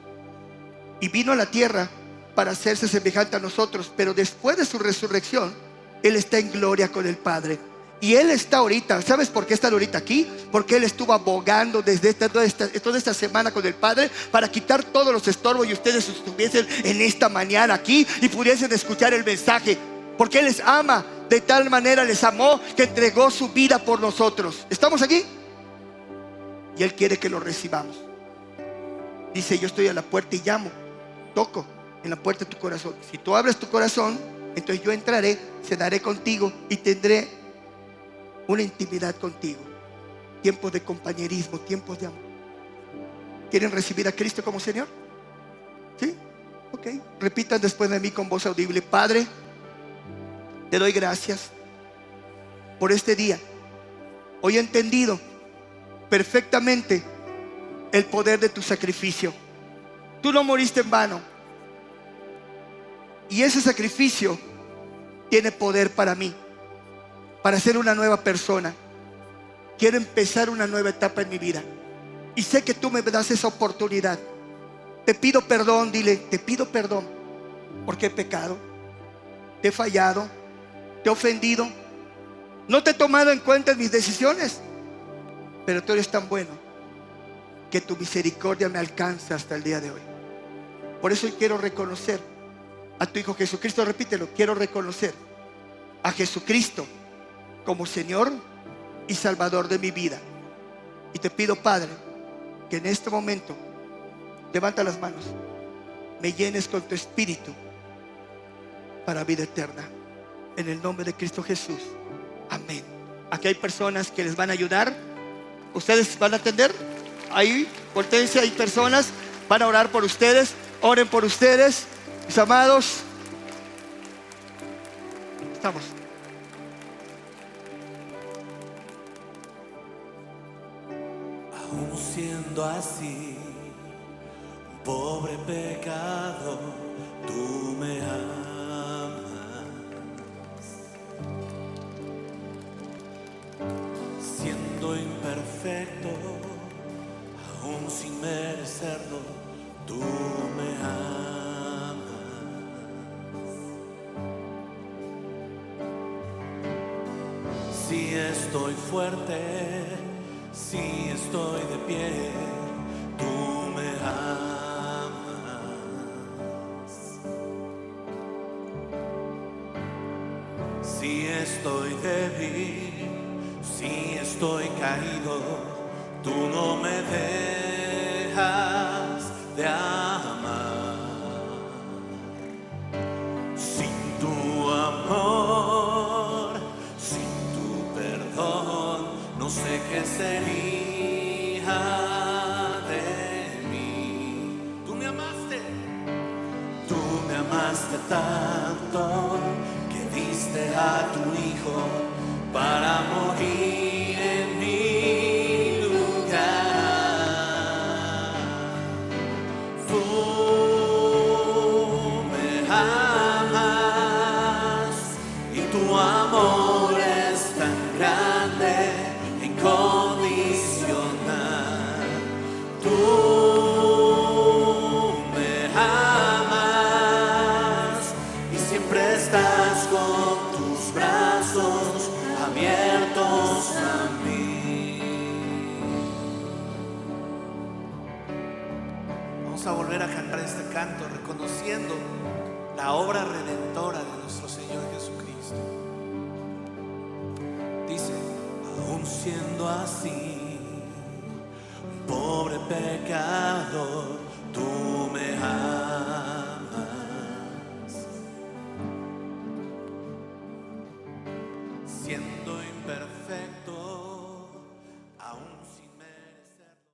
Y vino a la tierra para hacerse semejante a nosotros, pero después de su resurrección, Él está en gloria con el Padre. Y Él está ahorita, ¿sabes por qué está ahorita aquí? Porque Él estuvo abogando desde esta, toda, esta, toda esta semana con el Padre para quitar todos los estorbos y ustedes estuviesen en esta mañana aquí y pudiesen escuchar el mensaje. Porque Él les ama, de tal manera les amó que entregó su vida por nosotros. ¿Estamos aquí? Y Él quiere que lo recibamos. Dice, yo estoy a la puerta y llamo, toco en la puerta de tu corazón. Si tú abres tu corazón, entonces yo entraré, cenaré contigo y tendré una intimidad contigo. Tiempos de compañerismo, tiempos de amor. ¿Quieren recibir a Cristo como Señor? ¿Sí? Ok. Repitan después de mí con voz audible. Padre, te doy gracias por este día. Hoy he entendido perfectamente el poder de tu sacrificio. Tú no moriste en vano. Y ese sacrificio tiene poder para mí para ser una nueva persona. Quiero empezar una nueva etapa en mi vida. Y sé que tú me das esa oportunidad. Te pido perdón, dile, te pido perdón porque he pecado, te he fallado, te he ofendido, no te he tomado en cuenta en mis decisiones, pero tú eres tan bueno que tu misericordia me alcanza hasta el día de hoy. Por eso quiero reconocer a tu Hijo Jesucristo, repítelo, quiero reconocer a Jesucristo como Señor y Salvador de mi vida. Y te pido, Padre, que en este momento, levanta las manos, me llenes con tu espíritu para vida eterna. En el nombre de Cristo Jesús. Amén. Aquí hay personas que les van a ayudar. ¿Ustedes van a atender? Ahí, potencia, hay personas. Van a orar por ustedes. Oren por ustedes. Mis amados. Estamos. Aún siendo así, pobre pecado, tú me amas. Siendo imperfecto, aún sin merecerlo, tú me amas. Si estoy fuerte, si estoy de pie, tú me amas. Si estoy débil, si estoy caído, tú no me dejas